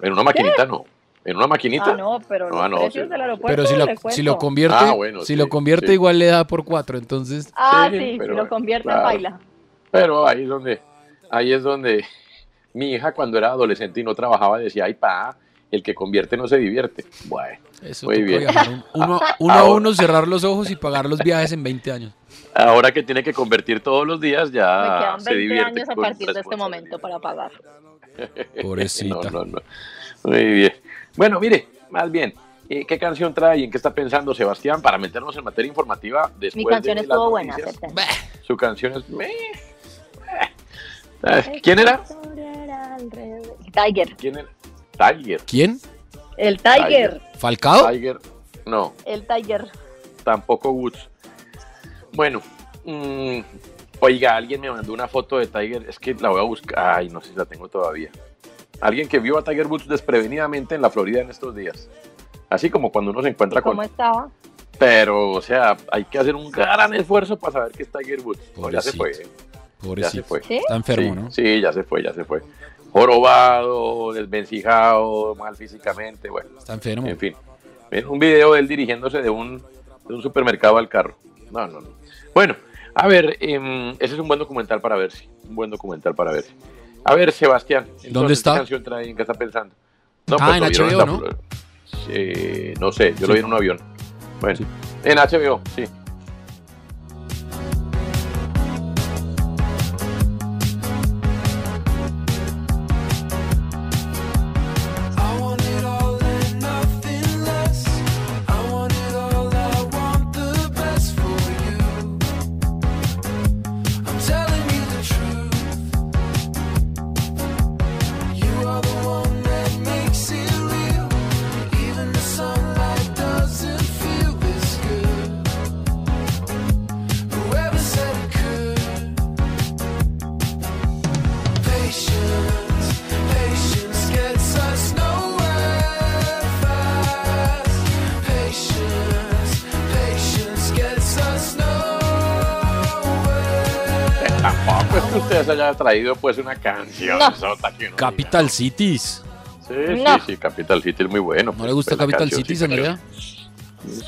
En una maquinita no. En una maquinita. Ah, no, pero los no, precios sí. del aeropuerto Pero si lo, si lo convierte, Ah, bueno, si sí, lo convierte sí. igual le da por cuatro. Entonces, Ah, Sí, sí, pero si lo convierte claro. en baila. Pero ahí es donde, ahí es donde mi hija cuando era adolescente y no trabajaba decía, ay pa, el que convierte no se divierte. Bueno, eso muy bien. un- uno, uno a uno, cerrar los ojos y pagar los viajes en 20 años. Ahora que tiene que convertir todos los días Me ya quedan se 20 divierte años a partir de este momento para pagar. Pobrecita. No, no, no. Muy bien. Bueno, mire, más bien, eh, ¿qué canción trae y en qué está pensando Sebastián para meternos en materia informativa después Mi canción de estuvo buena. Su canción es... ¿Quién era? Tiger. ¿Quién era? Tiger. ¿Quién? El Tiger. ¿Falcao? Tiger. No, El Tiger. tampoco Woods. Bueno, mm, oiga, alguien me mandó una foto de Tiger, es que la voy a buscar, ay, no sé si la tengo todavía. Alguien que vio a Tiger Woods desprevenidamente en la Florida en estos días. Así como cuando uno se encuentra con... ¿Cómo estaba? Pero, o sea, hay que hacer un gran esfuerzo para saber que es Tiger Woods. Ya se fue. Pobrecito. ¿eh? Ya se fue. ¿Sí? Está enfermo, sí, ¿no? Sí, ya se fue, ya se fue. Jorobado, desvencijado, mal físicamente, bueno. Está enfermo. En fin. Un video de él dirigiéndose de un, de un supermercado al carro. No, no, no. Bueno, a ver, em, ese es un buen documental para ver, sí. Un buen documental para ver. A ver, Sebastián. entonces, ¿Dónde está? ¿Qué canción trae? ¿En qué está pensando? Ah, en lo vieron HBO, ¿no? Sí, no sé, yo lo Sí. vi en un avión. Bueno, en HBO, sí. Haya traído pues una canción. No. sota que uno Capital Cities. Sí, No. sí, sí, Capital City es muy bueno. ¿No le gusta Capital Cities, Andrea?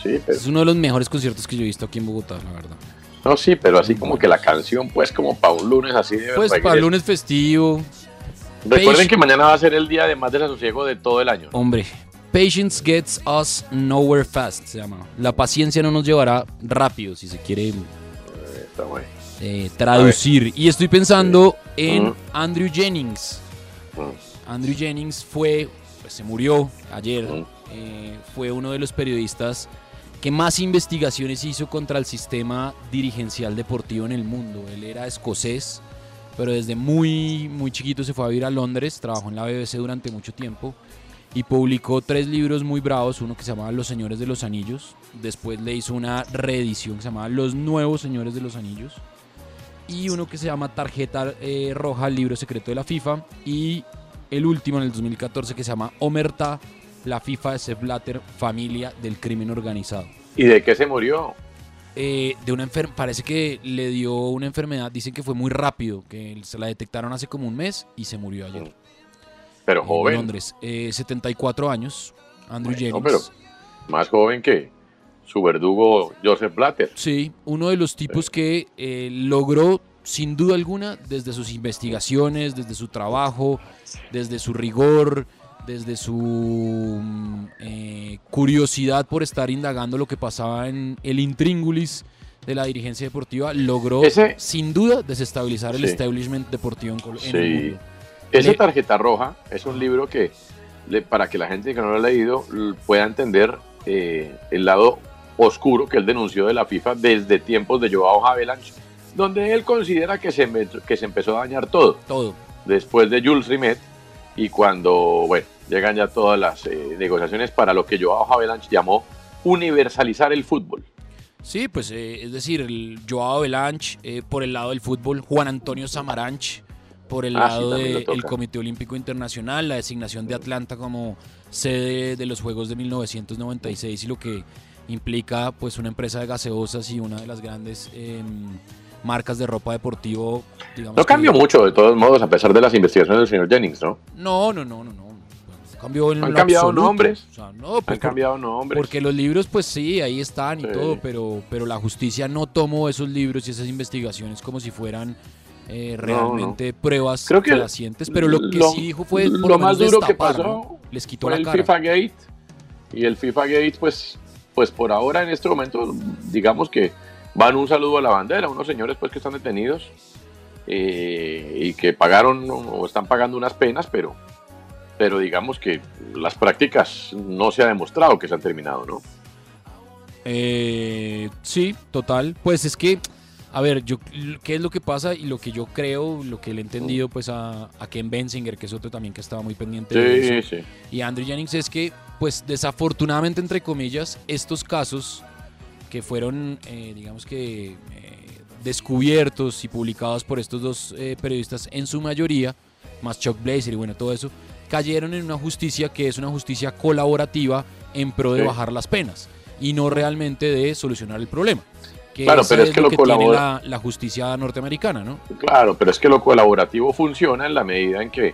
Sí, pero... Es uno de los mejores conciertos que yo he visto aquí en Bogotá, la verdad. No, sí, pero así como que la canción, pues como para un lunes así de Pues para lunes festivo. Recuerden Page- que mañana va a ser el día de más desasosiego de todo el año. Hombre, Patience gets us nowhere fast, se llama. La paciencia no nos llevará rápido, si se quiere Está bueno. Eh, traducir. Y estoy pensando en. Andrew Jennings. Andrew Jennings fue, pues se murió ayer, eh, fue uno de los periodistas que más investigaciones hizo contra el sistema dirigencial deportivo en el mundo. Él era escocés, pero desde muy, muy chiquito se fue a vivir a Londres, trabajó en la BBC durante mucho tiempo y publicó tres libros muy bravos, uno que se llamaba Los Señores de los Anillos, después le hizo una reedición que se llamaba Los Nuevos Señores de los Anillos y uno que se llama Tarjeta eh, Roja, el libro secreto de la FIFA y el último en el 2014 que se llama Omerta, la FIFA de Sepp Blatter, familia del crimen organizado. ¿Y de qué se murió? Eh, de una enfer parece que le dio una enfermedad, dicen que fue muy rápido, que se la detectaron hace como un mes y se murió ayer. Pero En joven. Londres, Eh, 74 años, Andrew No, Jennings. pero más joven que su verdugo Joseph Blatter. Sí, uno de los tipos que eh, logró, sin duda alguna, desde sus investigaciones, desde su trabajo, desde su rigor, desde su mm, eh, curiosidad por estar indagando lo que pasaba en el intríngulis de la dirigencia deportiva, logró, Ese- sin duda, desestabilizar el Sí. establishment deportivo en, Col- en el Sí. mundo. Esa Le- tarjeta roja es un libro que, para que la gente que no lo ha leído pueda entender eh, el lado oscuro que él denunció de la FIFA desde tiempos de Joao Havelange, donde él considera que se, que se empezó a dañar todo. Todo. Después de Jules Rimet y cuando, bueno, llegan ya todas las eh, negociaciones para lo que Joao Havelange llamó universalizar el fútbol. Sí, pues eh, es decir, el Joao Avalanche eh, por el lado del fútbol, Juan Antonio Samaranch por el Ah, lado del. Comité Olímpico Internacional, la designación de Atlanta como sede de los Juegos de 1996 y lo que implica pues una empresa de gaseosas y una de las grandes em, marcas de ropa deportivo. Digamos No que- cambió mucho, de todos modos, a pesar de las investigaciones del señor Jennings, ¿no? No, no, no, no, no. Cambió en Han cambiado absoluto. nombres. O sea, no, pues Han cambiado nombres. Porque los libros, pues sí, ahí están y Sí. todo, pero, pero la justicia no tomó esos libros y esas investigaciones como si fueran eh, No, realmente pruebas Creo que fehacientes. Pero lo que lo- sí dijo fue por lo lo más menos duro que pasó ¿no? Les quitó fue la el cara. FIFA Gate y el FIFA Gate pues pues por ahora en este momento digamos que van un saludo a la bandera unos señores pues que están detenidos eh, y que pagaron o están pagando unas penas pero pero digamos que las prácticas no se ha demostrado que se han terminado no Eh, sí, total. Pues es que, a ver, yo, ¿qué es lo que pasa? Y lo que yo creo, lo que le he entendido pues a, a Ken Bensinger, que es otro también que estaba muy pendiente de eso, sí. y Andrew Jennings, es que, pues desafortunadamente, entre comillas, estos casos que fueron, eh, digamos que, eh, descubiertos y publicados por estos dos eh, periodistas en su mayoría, más Chuck Blazer y bueno, todo eso, cayeron en una justicia que es una justicia colaborativa en pro de Sí. bajar las penas y no realmente de solucionar el problema. Que Claro, pero es que lo tiene colabora- la, la justicia norteamericana, ¿no? Claro, pero es que lo colaborativo funciona en la medida en que,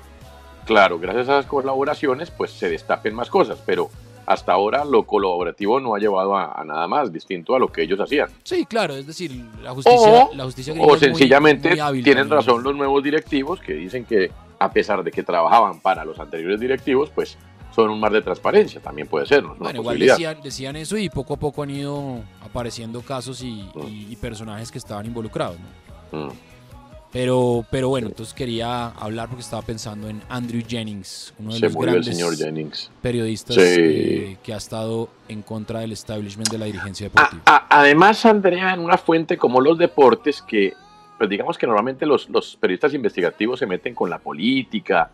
claro, gracias a esas colaboraciones, pues se destapen más cosas, pero hasta ahora lo colaborativo no ha llevado a, a nada más distinto a lo que ellos hacían. Sí, claro, es decir, la justicia, o, la justicia o es sencillamente muy tienen también. razón los nuevos directivos que dicen que a pesar de que trabajaban para los anteriores directivos, pues son un mar de transparencia, también puede ser, ¿no? Bueno, igual decían, decían eso y poco a poco han ido apareciendo casos y, y- y personajes que estaban involucrados. ¿no? Mm. Pero, pero bueno, entonces quería hablar porque estaba pensando en Andrew Jennings, uno de Se los grandes señor Jennings. periodistas Sí. eh, que ha estado en contra del establishment de la dirigencia deportiva. A- además, Andrea, en una fuente como los deportes, que pues digamos que normalmente los, los periodistas investigativos se meten con la política,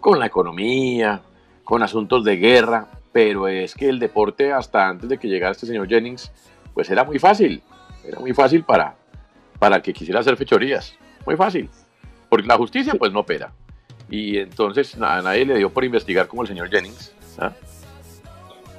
con la economía, con asuntos de guerra, pero es que el deporte hasta antes de que llegara este señor Jennings, pues era muy fácil, era muy fácil para, para el que quisiera hacer fechorías, muy fácil, porque la justicia pues no opera. Y entonces a nadie le dio por investigar como el señor Jennings. ¿ah?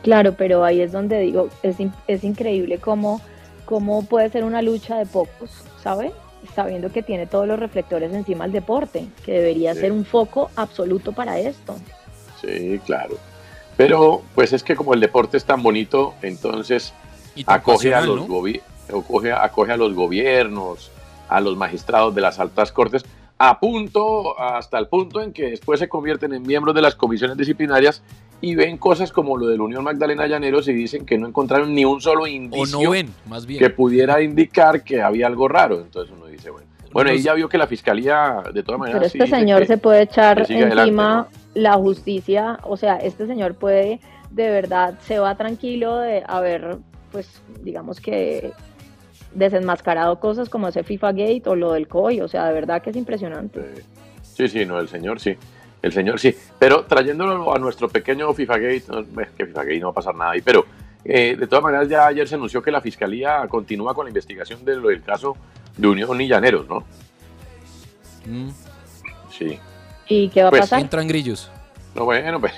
Claro, pero ahí es donde digo, es, in- es increíble cómo, cómo puede ser una lucha de pocos, ¿sabe? sabiendo que tiene todos los reflectores encima al deporte, que debería Sí. ser un foco absoluto para esto. Sí, claro. Pero pues es que como el deporte es tan bonito, entonces Y tan acoge a, los ¿no? acoge, acoge a los gobiernos, a los magistrados de las altas cortes, a punto, hasta el punto en que después se convierten en miembros de las comisiones disciplinarias y ven cosas como lo de la Unión Magdalena Llaneros y dicen que no encontraron ni un solo O indicio no ven, más bien. que pudiera indicar que había algo raro. Entonces uno dice, bueno, bueno, Los- ya vio que la fiscalía, de todas maneras, Pero este señor que- se puede echar siga adelante, encima la justicia, o sea, este señor puede, de verdad, se va tranquilo de haber, pues, digamos que desenmascarado cosas como ese FIFA Gate o lo del COI, o sea, de verdad que es impresionante. Sí, sí, no, el señor sí. El señor sí. Pero trayéndolo a nuestro pequeño FIFA Gate, no, es que FIFA Gate no va a pasar nada ahí, pero eh, de todas maneras ya ayer se anunció que la fiscalía continúa con la investigación de lo del caso de Unión y Llaneros, ¿no? Mm, Sí. ¿Y qué va a Pues, pasar? Entran grillos. No, bueno, pues,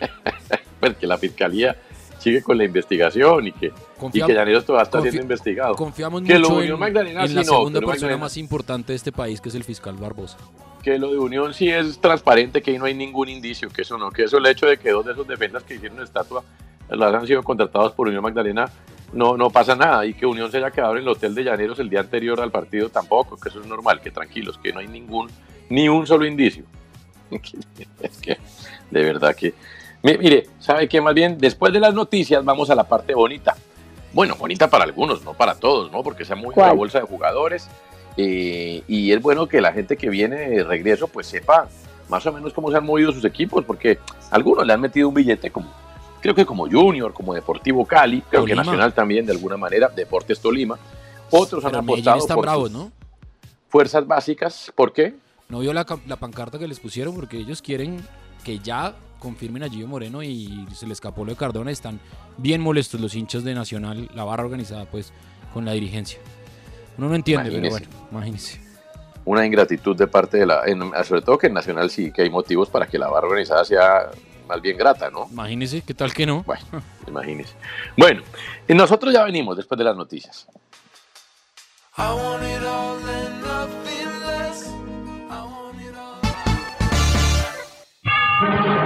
pues que la fiscalía sigue con la investigación y que, y que Llaneros todavía está siendo investigado. Confiamos que lo mucho de Unión en, Magdalena en sí la no, segunda persona Magdalena- más importante de este país, que es el fiscal Barbosa. que lo de Unión sí es transparente, que ahí no hay ningún indicio, que eso no, que eso el hecho de que dos de esos defensas que hicieron estatua las han sido contratados por Unión Magdalena, no, no pasa nada, y que Unión se haya quedado en el hotel de Llaneros el día anterior al partido tampoco, que eso es normal, que tranquilos, que no hay ningún, ni un solo indicio. Es que, de verdad que... Mi- Mire, ¿sabe qué? Más bien, después de las noticias vamos a la parte bonita. Bueno, bonita para algunos, no para todos, ¿no? Porque se ha movido la bolsa de jugadores eh, y es bueno que la gente que viene de regreso pues sepa más o menos cómo se han movido sus equipos, porque algunos le han metido un billete como, creo que como Junior, como Deportivo Cali, creo Tolima. que Nacional también de alguna manera, Deportes Tolima. Otros han Pero apostado están por bravos, sus ¿no? fuerzas básicas. ¿Por qué? ¿No vio la, la pancarta que les pusieron? Porque ellos quieren que ya confirmen a Gio Moreno y se le escapó lo de Cardona. Están bien molestos los hinchas de Nacional, la barra organizada, pues, con la dirigencia. Uno no entiende, pero bueno, imagínense. Una ingratitud de parte de la, en- sobre todo que en Nacional sí que hay motivos para que la barra organizada sea más bien grata, ¿no? Imagínese, ¿qué tal que no? Bueno, imagínese. Bueno, y nosotros ya venimos después de las noticias. I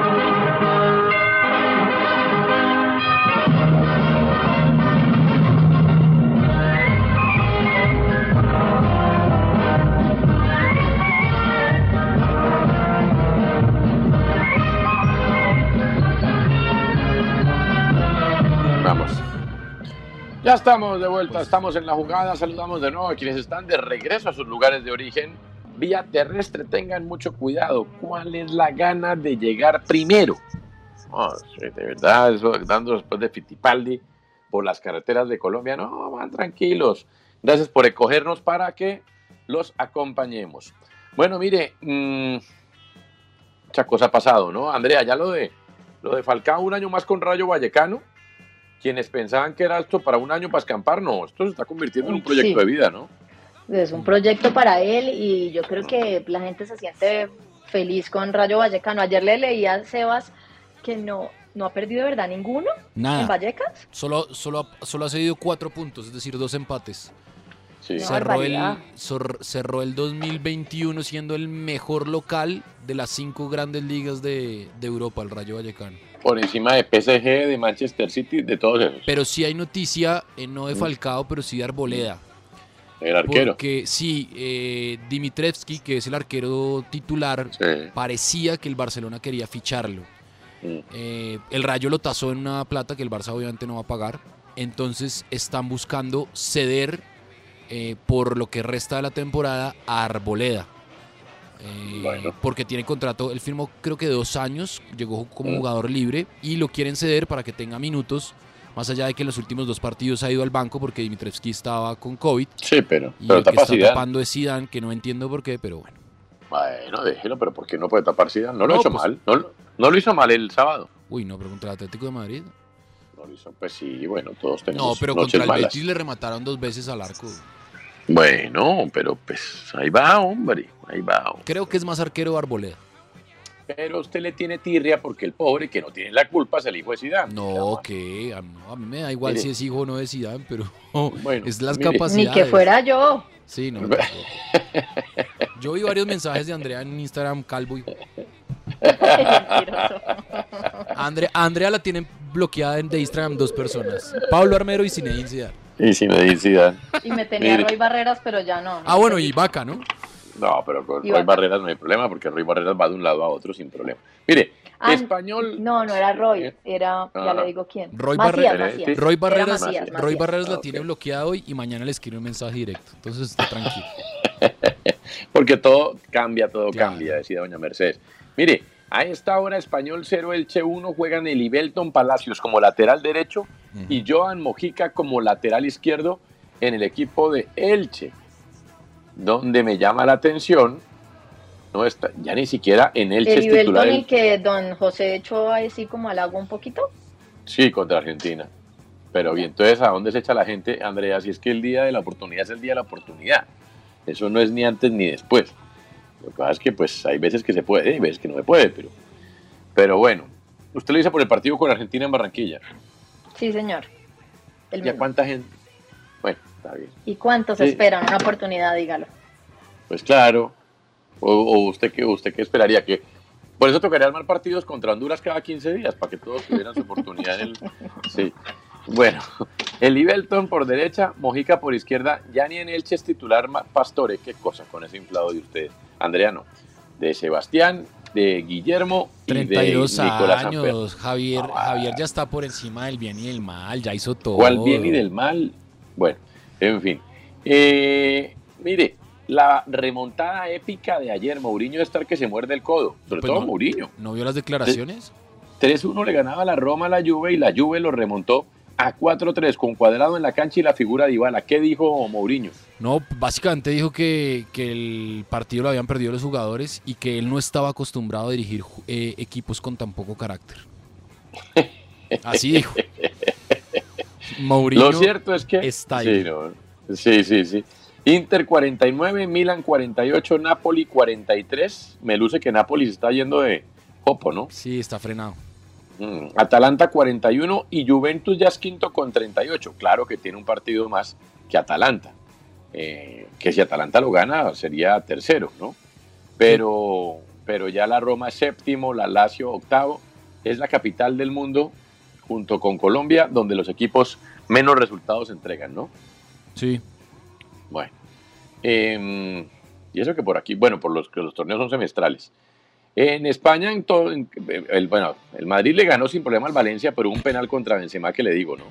Ya estamos de vuelta, estamos en la jugada, saludamos de nuevo a quienes están de regreso a sus lugares de origen. Vía terrestre, tengan mucho cuidado. ¿Cuál es la gana de llegar primero? De verdad, eso dando después de Fittipaldi por las carreteras de Colombia. No, van tranquilos. Gracias por escogernos para que los acompañemos. Bueno, mire, mm, mucha cosa ha pasado, ¿no? Andrea, ya lo de, lo de Falcao un año más con Rayo Vallecano quienes pensaban que era esto para un año para escampar, no, esto se está convirtiendo en un proyecto Sí. de vida, ¿no? Es un proyecto para él y yo creo que la gente se siente feliz con Rayo Vallecano. Ayer le leía a Sebas que no, no ha perdido de verdad ninguno Nada. en Vallecas. Solo, solo, ha- solo ha cedido cuatro puntos, es decir, dos empates. Sí. Cerró el, cerró el 2021 siendo el mejor local de las cinco grandes ligas de, de Europa, el Rayo Vallecano. Por encima de PSG, de Manchester City, de todos esos. Pero sí hay noticia, eh, no de Mm. Falcao, pero sí de Arboleda. El arquero. Porque sí, eh, Dimitrevski, que es el arquero titular, Sí. parecía que el Barcelona quería ficharlo. Mm. Eh, el Rayo lo tasó en una plata que el Barça obviamente no va a pagar. Entonces están buscando ceder eh, por lo que resta de la temporada a Arboleda. Eh, Porque tiene contrato, él firmó creo que dos años, llegó como Mm. jugador libre y lo quieren ceder para que tenga minutos. Más allá de que en los últimos dos partidos ha ido al banco porque Dimitrevski estaba con COVID. Sí, pero, Y pero que está Zidane. tapando es Zidane, que no entiendo por qué, pero bueno. Bueno, déjelo, pero ¿por qué no puede tapar Zidane? No lo No, hizo pues- mal, no, lo- no lo hizo mal el sábado. Uy, no, pero contra el Atlético de Madrid. No lo hizo, pues sí, bueno, todos tenemos No, pero noches contra el malas. Betis le remataron dos veces al arco. Bueno, pero pues ahí va, hombre, ahí va. hombre. Creo que es más arquero Arboleda. Pero usted le tiene tirria porque el pobre que no tiene la culpa es el hijo de Zidane. No, que a, mí me da igual Mire. si es hijo o no de Zidane, pero Bueno, es las mire. Ni capacidades. que fuera yo. Sí, no. Yo vi varios mensajes de Andrea en Instagram, calvo. y- Andre- Andrea la tienen bloqueada en- de Instagram dos personas. Pablo Armero y Zinedine Zidane. Y si me dice Y me tenía Mire. Roy Barreras, pero ya no. Ah, bueno, y Vaca, ¿no? No, pero con Roy Vaca. Barreras no hay problema porque Roy Barreras va de un lado a otro sin problema. Mire, Ah, español. No, no era Roy, era, ya Ah. le digo quién. Roy, Macías, Macías. Roy Era Barreras, Macías, Roy. Barreras la Ah, tiene bloqueada hoy y mañana le escribe un mensaje directo. Entonces está tranquilo. Porque todo cambia, todo cambia, decía doña Mercedes. Mire, a esta hora Español 0 Elche 1 juegan el Ibelton Palacios como lateral derecho y Joan Mojica como lateral izquierdo en el equipo de Elche. Donde me llama la atención, no está, ya ni siquiera en Elche El es titular. El que don José echó así como al agua un poquito. Sí, contra Argentina. Pero bien, entonces, ¿a dónde se echa la gente, Andrea? Si es que el día de la oportunidad es el día de la oportunidad. Eso no es ni antes ni después. Lo que pasa es que, pues, hay veces que se puede y veces que no se puede, pero, pero bueno. Usted lo dice por el partido con Argentina en Barranquilla. Sí, señor. El ¿Y a cuánta gente? Bueno, está bien. ¿Y cuántos Sí. esperan una oportunidad? Dígalo. Pues claro. O, o usted, qué, ¿Usted qué esperaría? que Por eso tocaría armar partidos contra Honduras cada 15 días, para que todos tuvieran su oportunidad. en el- Sí. Bueno, el Ibelton por derecha, Mojica por izquierda, ya ni en Elche es titular Pastore. Qué cosa con ese inflado de ustedes. Andreano, de Sebastián, de Guillermo y 32 de Nicolás años. Amper. Javier, Javier ya está por encima del bien y del mal. Ya hizo todo. ¿Cuál bien y del mal? Bueno, en fin. Eh, mire, la remontada épica de ayer, Mourinho de estar que se muerde el codo, sobre Pues todo no- Mourinho. ¿No vio las declaraciones? 3-1 le ganaba la Roma a la Juve y la Juve lo remontó a 4-3 con cuadrado en la cancha y la figura de Ibala. ¿Qué dijo Mourinho? No, básicamente dijo que, que el partido lo habían perdido los jugadores y que él no estaba acostumbrado a dirigir eh, equipos con tan poco carácter. Así dijo. Mourinho Lo cierto es que está ahí. Sí, no, sí, sí, sí. Inter 49, Milan 48, Napoli 43. Me luce que Napoli se está yendo de Jopo, ¿no? Sí, está frenado. Mm, Atalanta 41 y Juventus ya es quinto con 38. Claro que tiene un partido más que Atalanta. Eh, que si Atalanta lo gana sería tercero, ¿no? Pero, pero ya la Roma es séptimo, la Lazio octavo. Es la capital del mundo junto con Colombia, donde los equipos menos resultados entregan, ¿no? Sí. Bueno. em, y eso que por aquí, bueno, por los que los torneos son semestrales. En España, en todo, en- el, bueno, el Madrid le ganó sin problema al Valencia, pero un penal contra Benzema que le digo, ¿no?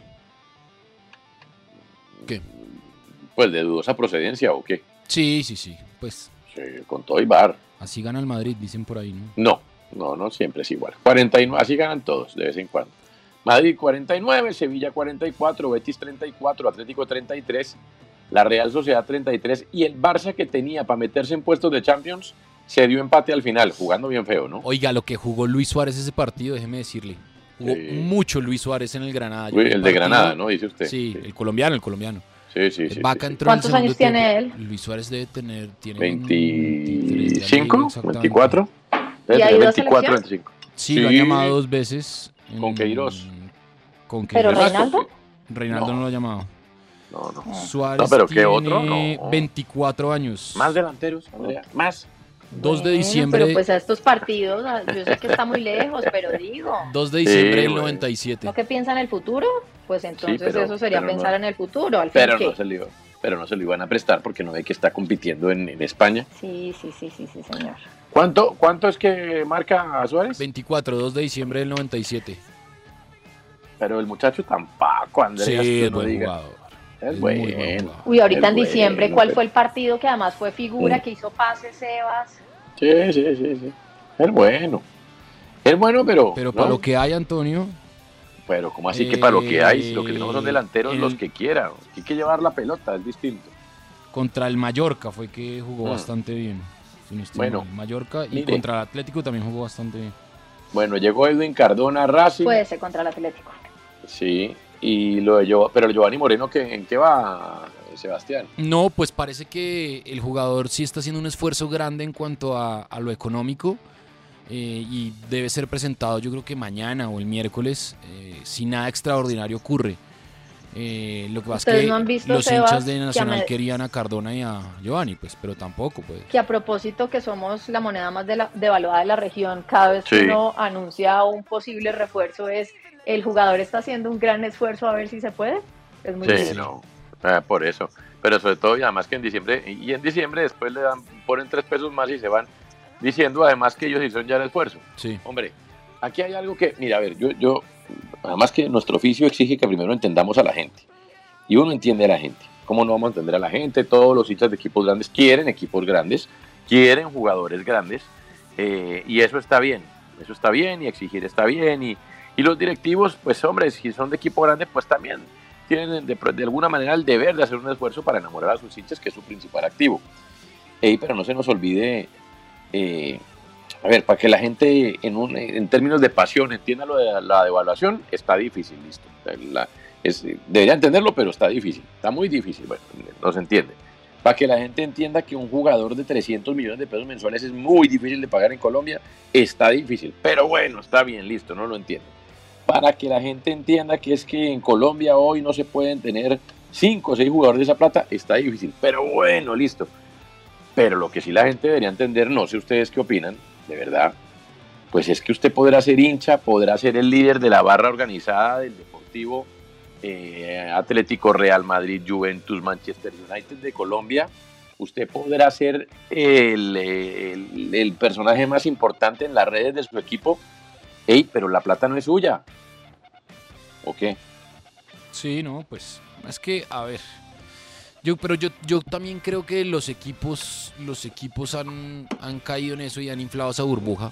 ¿Qué? Pues de dudosa procedencia o qué. Sí, sí, sí. Pues Sí, con todo y bar. así gana el Madrid, dicen por ahí, ¿no? No, no, no siempre es igual. 49, así ganan todos de vez en cuando. Madrid 49, Sevilla 44, Betis 34, Atlético 33, la Real Sociedad 33 y el Barça que tenía para meterse en puestos de Champions se dio empate al final, jugando bien feo, ¿no? Oiga, lo que jugó Luis Suárez ese partido, déjeme decirle. Jugó Sí. mucho Luis Suárez en el Granada. Uy, el de partido- Granada, ¿no? Dice usted. Sí, el colombiano, el colombiano. Sí, sí, sí. ¿Cuántos años tiene tiempo. Luis Suárez debe tener tiene 25, exactamente. 24. ¿Y ha ido a 24, selección? 25. Sí, lo han llamado dos veces. Con Queiroz. Con ¿Pero Queiroz. Reinaldo? Reinaldo no. No. lo ha llamado. No, no. Suárez No, pero ¿qué tiene otro? No. 24 años. Más delanteros, Andrea, más. 2 de diciembre. Pero pues a estos partidos, ah, yo sé que está muy lejos, pero digo. 2 de diciembre Sí, del bueno. 97. ¿No que piensa en el futuro? Pues entonces pero- eso sería pero no. pensar en el futuro. Al fin Pero que- no, se lo, pero no se lo iban a prestar porque no ve que está compitiendo en, en España. Sí, sí, sí, sí, sí, señor. ¿Cuánto, ¿Cuánto es que marca a Suárez? 24, 2 de diciembre del 97. Pero el muchacho tampoco, Andrea. Sí, no buen diga. jugador. Es Es muy buen bueno. jugador. Uy, ahorita Es en diciembre, bueno, ¿cuál pero- fue el partido que además fue figura, Mm. que hizo pases, Sebas? Sí, sí, sí, sí. Es bueno. Es bueno, pero. Pero ¿no? para lo que hay, Antonio, Pero, ¿cómo así que para lo que hay? Lo que tenemos son Eh, delanteros los que quieran. Hay que llevar la pelota, es distinto. contra el Mallorca fue que jugó Mm. bastante bien. si no estoy Bueno, mal. Mallorca y mire. contra el Atlético también jugó bastante bien. Bueno, llegó Edwin Cardona Racing. Puede ser contra el Atlético. Sí. Y lo de pero el Giovanni Moreno, ¿qué- ¿en qué va, Sebastián? No, pues parece que el jugador sí está haciendo un esfuerzo grande en cuanto a, a lo económico eh, y debe ser presentado yo creo que mañana o el miércoles eh, si nada extraordinario ocurre. Eh, lo que pasa es que no han visto, los Sebas, hinchas de que a Nacional querían a Cardona y a Giovanni, pues, pero tampoco, pues. Que a propósito que somos la moneda más de la- devaluada de la región, cada vez que uno anuncia un posible refuerzo es el jugador está haciendo un gran esfuerzo a ver si se puede. Es muy Sí, difícil. no. Ah, por eso. Pero sobre todo, y además que en diciembre, y en diciembre después le dan, ponen tres pesos más y se van diciendo además que ellos hicieron ya el esfuerzo. Sí. Hombre, aquí hay algo que, mira, a ver, yo, yo, además que nuestro oficio exige que primero entendamos a la gente. Y uno entiende a la gente. ¿Cómo no vamos a entender a la gente? Todos los hinchas de equipos grandes quieren equipos grandes, quieren jugadores grandes, eh, y eso está bien. Eso está bien, y exigir está bien, y, y los directivos, pues hombre, si son de equipo grande, pues también tienen de, alguna manera el deber de hacer un esfuerzo para enamorar a sus hinchas, que es su principal activo. Ey, pero no se nos olvide, eh, a ver, para que la gente en, términos de pasión entienda lo de la, devaluación, está difícil, listo. Debería entenderlo, pero está difícil, está muy difícil, bueno, no se entiende. Para que la gente entienda que un jugador de 300 millones de pesos mensuales es muy difícil de pagar en Colombia, está difícil, pero bueno, está bien, listo, no lo entiende para que la gente entienda que es que en Colombia hoy no se pueden tener cinco o seis jugadores de esa plata, está difícil. Pero bueno, listo. Pero lo que sí la gente debería entender, no sé ustedes qué opinan, de verdad, pues es que usted podrá ser hincha, podrá ser el líder de la barra organizada del Deportivo eh, Atlético Real Madrid, Juventus, Manchester United de Colombia. Usted podrá ser el, el- el personaje más importante en las redes de su equipo, Ey, pero la plata no es suya. ¿O qué? Sí, no, pues es que, a ver, yo, pero yo, yo también creo que los equipos, los equipos han, han caído en eso y han inflado esa burbuja.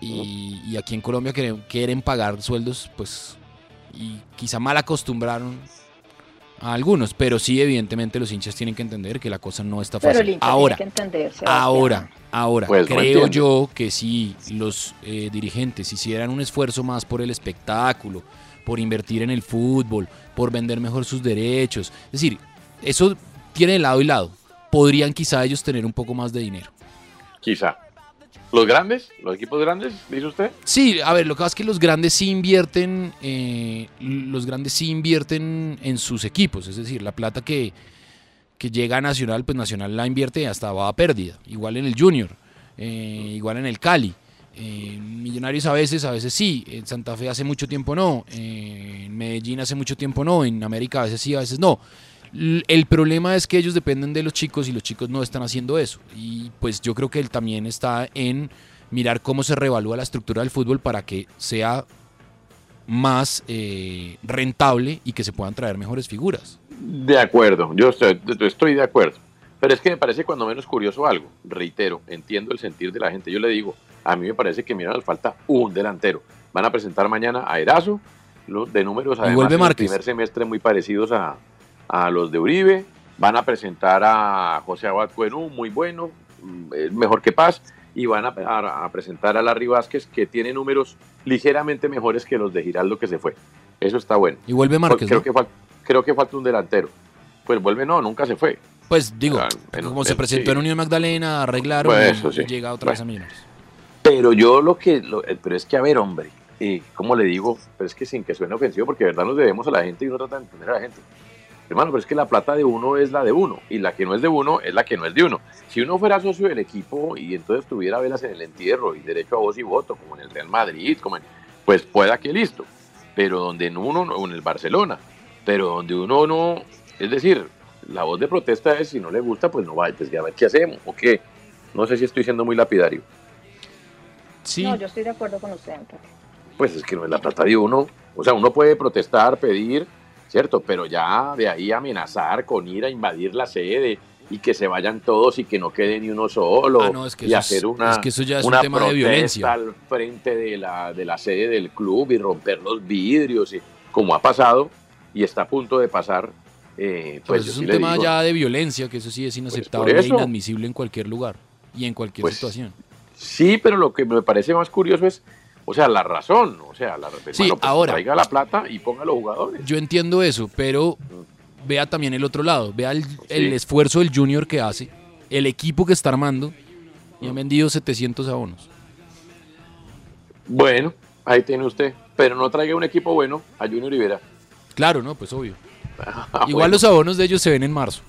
Y, y aquí en Colombia quieren, quieren pagar sueldos, pues, y quizá mal acostumbraron a algunos, pero sí, evidentemente los hinchas tienen que entender que la cosa no está Pero fácil. el hincha Ahora, tiene que entender. Ahora, ahora, Pues creo yo que si los eh, dirigentes hicieran un esfuerzo más por el espectáculo, por invertir en el fútbol, por vender mejor sus derechos, es decir, eso tiene lado y lado. Podrían quizá ellos tener un poco más de dinero. Quizá. ¿Los grandes? ¿Los equipos grandes? ¿Dice usted? Sí, a ver, lo que pasa es que los grandes sí invierten, eh, los grandes sí invierten en sus equipos, es decir, la plata que, que llega a Nacional, pues Nacional la invierte hasta va a pérdida, igual en el Junior, eh, igual en el Cali. Eh, Millonarios a veces, a veces sí, en Santa Fe hace mucho tiempo no, eh, en Medellín hace mucho tiempo no, en América a veces sí, a veces no. El problema es que ellos dependen de los chicos y los chicos no están haciendo eso. Y pues yo creo que él también está en mirar cómo se revalúa la estructura del fútbol para que sea más eh, rentable y que se puedan traer mejores figuras. De acuerdo, yo estoy, estoy de acuerdo. Pero es que me parece cuando menos curioso algo. Reitero, entiendo el sentir de la gente. Yo le digo, a mí me parece que mira, nos falta un delantero. Van a presentar mañana a Erazo, de números además vuelve en el primer semestre muy parecidos a, a los de Uribe. Van a presentar a José Abad Cuenú, muy bueno, mm, mejor que Paz. Y van a, a- a presentar a Larry Vázquez, que tiene números ligeramente mejores que los de Giraldo que se fue. Eso está bueno. Y vuelve Márquez, Creo, ¿no? que, creo que falta un delantero. Pues vuelve, no, nunca se fue. Pues digo, Ah, bueno, como se eh, presentó sí. en Unión Magdalena, arreglaron Pues y- eso sí. y llega otra vez a. Millonarios. Pero yo lo que, lo- eh, pero es que a ver, hombre, eh, ¿cómo le digo? Pero es que sin que suene ofensivo, porque de verdad nos debemos a la gente y uno trata de entender a la gente. Hermano, pero es que la plata de uno es la de uno, y la que no es de uno es la que no es de uno. Si uno fuera socio del equipo y entonces tuviera velas en el entierro y derecho a voz y voto, como en el Real Madrid, como en- pues pueda que listo. Pero donde en uno, o en el Barcelona, pero donde uno no, es decir, la voz de protesta es si no le gusta, pues no va, pues ya a ver qué hacemos, o qué. No sé si estoy siendo muy lapidario. Sí. No, yo estoy de acuerdo con usted, Antonio. Pues es que no es la plata de uno. O sea, uno puede protestar, pedir, ¿cierto? Pero ya de ahí amenazar con ir a invadir la sede y que se vayan todos y que no quede ni uno solo. Ah, no, es que y hacer una, es que eso ya es un una tema de protesta violencia. al frente de la, de la sede del club y romper los vidrios, y, como ha pasado y está a punto de pasar. eh, Pues pues es sí un tema digo, ya de violencia, que eso sí es inaceptable e eso. inadmisible en cualquier lugar y en cualquier Pues, situación. Sí, pero lo que me parece más curioso es, o sea, la razón. O sea, la, Sí, pues, ahora. Traiga la plata y ponga a los jugadores. Yo entiendo eso, pero vea también el otro lado, vea el, esfuerzo del Junior que hace, el equipo que está armando y han vendido 700 abonos. Bueno, ahí tiene usted. Pero no traiga un equipo bueno a Junior Rivera. Claro, no, pues obvio. Ah, Igual bueno. los abonos de ellos se ven en marzo.